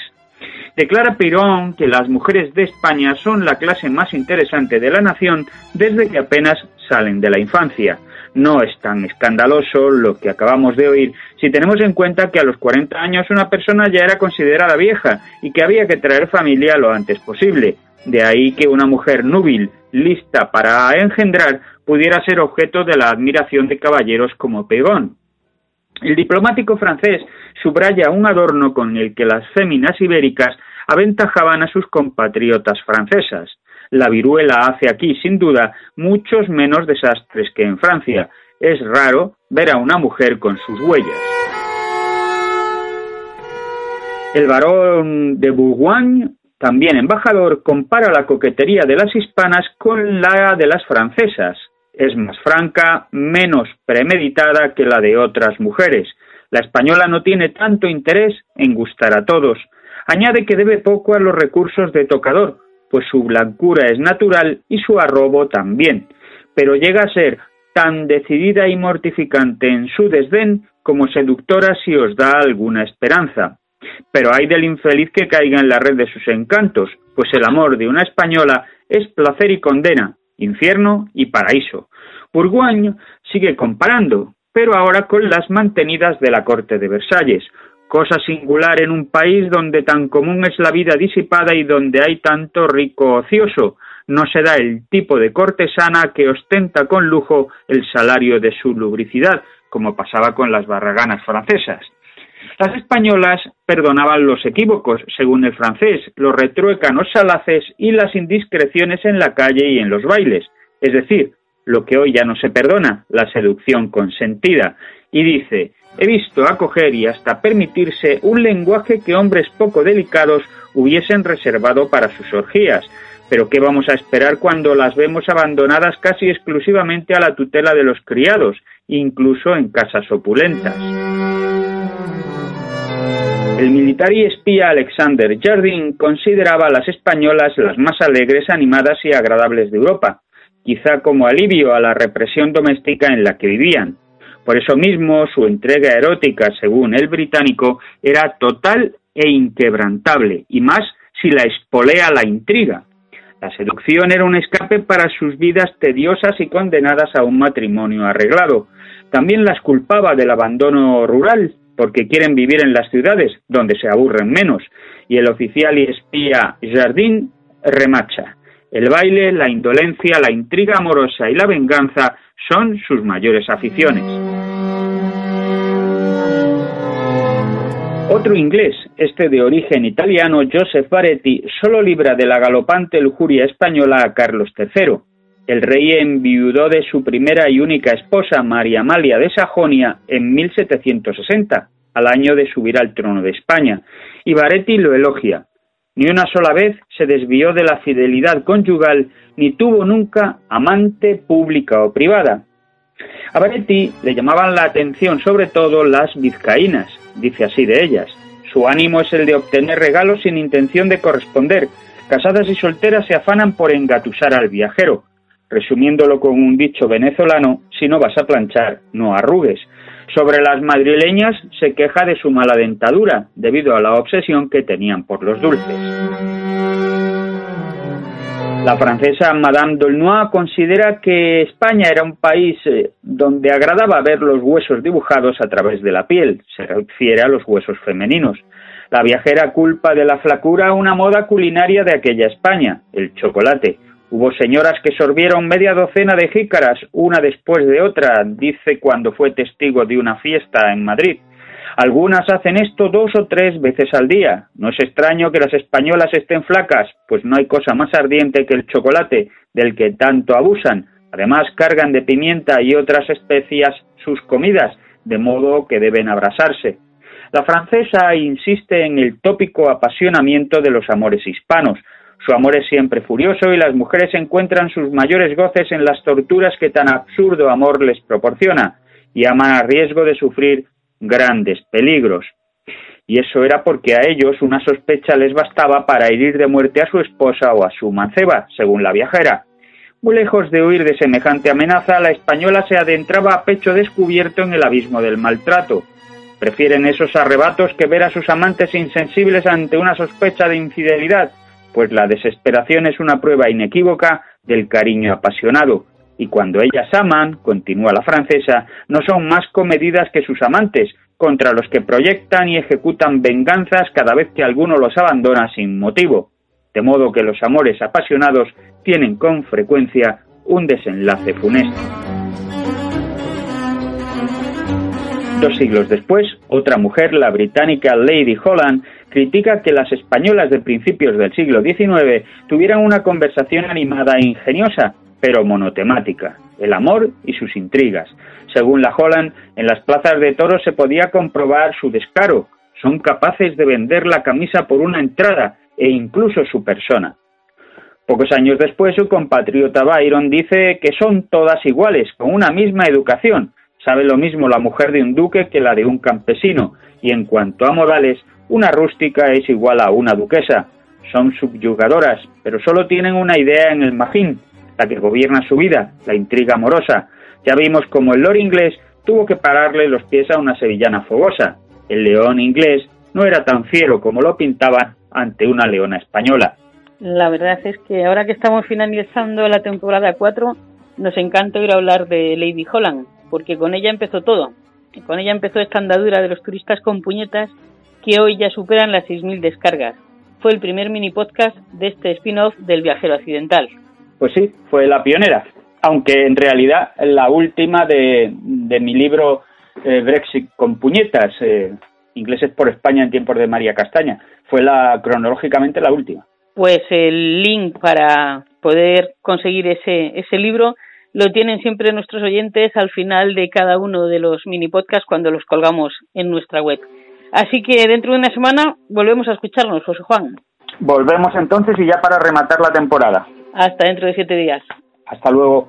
Declara Pirón que las mujeres de España son la clase más interesante de la nación desde que apenas salen de la infancia. No es tan escandaloso lo que acabamos de oír si tenemos en cuenta que a los 40 años una persona ya era considerada vieja y que había que traer familia lo antes posible. De ahí que una mujer núbil, lista para engendrar, pudiera ser objeto de la admiración de caballeros como Pegón. El diplomático francés subraya un adorno con el que las féminas ibéricas aventajaban a sus compatriotas francesas. La viruela hace aquí, sin duda, muchos menos desastres que en Francia. Es raro ver a una mujer con sus huellas. El barón de Bourgogne, también embajador, compara la coquetería de las hispanas con la de las francesas. Es más franca, menos premeditada que la de otras mujeres. La española no tiene tanto interés en gustar a todos. Añade que debe poco a los recursos de tocador, pues su blancura es natural y su arrobo también, pero llega a ser tan decidida y mortificante en su desdén como seductora si os da alguna esperanza. Pero hay del infeliz que caiga en la red de sus encantos, pues el amor de una española es placer y condena, infierno y paraíso. Bourgogne sigue comparando, pero ahora con las mantenidas de la corte de Versalles, cosa singular en un país donde tan común es la vida disipada y donde hay tanto rico ocioso. no se da el tipo de cortesana que ostenta con lujo el salario de su lubricidad, como pasaba con las barraganas francesas. Las españolas perdonaban los equívocos, según el francés, los retruécanos salaces y las indiscreciones en la calle y en los bailes, es decir, lo que hoy ya no se perdona, la seducción consentida, y dice, he visto acoger y hasta permitirse un lenguaje que hombres poco delicados hubiesen reservado para sus orgías, pero ¿qué vamos a esperar cuando las vemos abandonadas casi exclusivamente a la tutela de los criados, incluso en casas opulentas? El militar y espía Alexander Jardine consideraba a las españolas las más alegres, animadas y agradables de Europa, quizá como alivio a la represión doméstica en la que vivían. Por eso mismo su entrega erótica, según el británico, era total e inquebrantable, y más si la espolea la intriga. La seducción era un escape para sus vidas tediosas y condenadas a un matrimonio arreglado. También las culpaba del abandono rural, porque quieren vivir en las ciudades, donde se aburren menos, y el oficial y espía Jardín remacha. El baile, la indolencia, la intriga amorosa y la venganza son sus mayores aficiones. Otro inglés, este de origen italiano, Joseph Baretti, solo libra de la galopante lujuria española a Carlos III, el rey enviudó de su primera y única esposa, María Amalia de Sajonia, en 1760, al año de subir al trono de España, y Baretti lo elogia. Ni una sola vez se desvió de la fidelidad conyugal, ni tuvo nunca amante pública o privada. A Baretti le llamaban la atención sobre todo las vizcaínas, dice así de ellas. Su ánimo es el de obtener regalos sin intención de corresponder. Casadas y solteras se afanan por engatusar al viajero, Resumiéndolo con un dicho venezolano, si no vas a planchar, no arrugues. Sobre las madrileñas se queja de su mala dentadura, debido a la obsesión que tenían por los dulces. La francesa Madame Dolnois considera que España era un país eh, donde agradaba ver los huesos dibujados a través de la piel, se refiere a los huesos femeninos. La viajera culpa de la flacura una moda culinaria de aquella España, el chocolate, Hubo señoras que sorbieron media docena de jícaras, una después de otra, dice cuando fue testigo de una fiesta en Madrid. Algunas hacen esto dos o tres veces al día. No es extraño que las españolas estén flacas, pues no hay cosa más ardiente que el chocolate, del que tanto abusan. Además, cargan de pimienta y otras especias sus comidas, de modo que deben abrasarse. La francesa insiste en el tópico apasionamiento de los amores hispanos, su amor es siempre furioso y las mujeres encuentran sus mayores goces en las torturas que tan absurdo amor les proporciona y aman a riesgo de sufrir grandes peligros. Y eso era porque a ellos una sospecha les bastaba para herir de muerte a su esposa o a su manceba, según la viajera. Muy lejos de huir de semejante amenaza, la española se adentraba a pecho descubierto en el abismo del maltrato. Prefieren esos arrebatos que ver a sus amantes insensibles ante una sospecha de infidelidad, pues la desesperación es una prueba inequívoca del cariño apasionado, y cuando ellas aman, continúa la francesa, no son más comedidas que sus amantes, contra los que proyectan y ejecutan venganzas cada vez que alguno los abandona sin motivo, de modo que los amores apasionados tienen con frecuencia un desenlace funesto. Dos siglos después, otra mujer, la británica Lady Holland, critica que las españolas de principios del siglo XIX tuvieran una conversación animada e ingeniosa, pero monotemática, el amor y sus intrigas. Según la Holland, en las plazas de toros se podía comprobar su descaro. Son capaces de vender la camisa por una entrada e incluso su persona. Pocos años después, su compatriota Byron dice que son todas iguales, con una misma educación. Sabe lo mismo la mujer de un duque que la de un campesino, y en cuanto a modales, una rústica es igual a una duquesa. Son subyugadoras, pero solo tienen una idea en el magín, la que gobierna su vida, la intriga amorosa. Ya vimos como el lord inglés tuvo que pararle los pies a una sevillana fogosa. El león inglés no era tan fiero como lo pintaban ante una leona española. La verdad es que ahora que estamos finalizando la temporada 4, nos encanta ir a hablar de Lady Holland, porque con ella empezó todo. Con ella empezó esta andadura de los turistas con puñetas que hoy ya superan las 6.000 descargas. Fue el primer mini podcast de este spin-off del viajero accidental. pues sí, fue la pionera, aunque en realidad la última de, de mi libro eh, Brexit con puñetas, eh, ingleses por España en tiempos de María Castaña, fue la cronológicamente la última. Pues el link para poder conseguir ese, ese libro lo tienen siempre nuestros oyentes al final de cada uno de los mini podcasts cuando los colgamos en nuestra web. Así que dentro de una semana volvemos a escucharnos, José Juan. Volvemos entonces y ya para rematar la temporada. Hasta dentro de siete días. Hasta luego.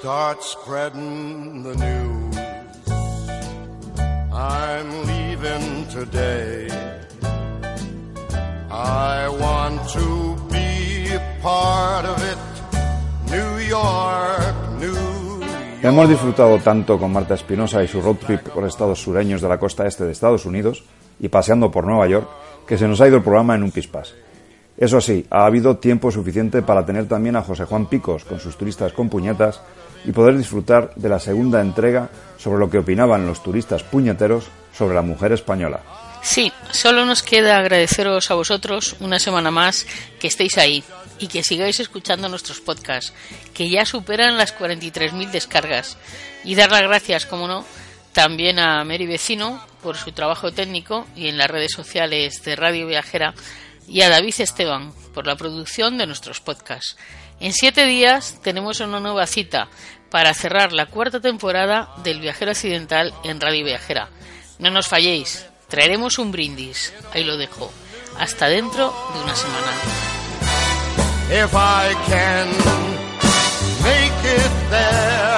Start spreading the news. I'm leaving today. I want to be part of it. New York, New York. Hemos disfrutado tanto con Marta Espinosa y su road trip por estados sureños de la costa este de Estados Unidos y paseando por Nueva York que se nos ha ido el programa en un pispás. Eso sí, ha habido tiempo suficiente para tener también a José Juan Picos con sus turistas con puñetas y poder disfrutar de la segunda entrega sobre lo que opinaban los turistas puñeteros sobre la mujer española. Sí, solo nos queda agradeceros a vosotros una semana más que estéis ahí y que sigáis escuchando nuestros podcasts, que ya superan las 43.000 descargas. Y dar las gracias, como no, también a Mary Vecino por su trabajo técnico y en las redes sociales de Radio Viajera y a David Esteban por la producción de nuestros podcasts. En siete días tenemos una nueva cita para cerrar la cuarta temporada del Viajero Accidental en Radio Viajera. No nos falléis, traeremos un brindis. Ahí lo dejo. Hasta dentro de una semana. If I can make it there.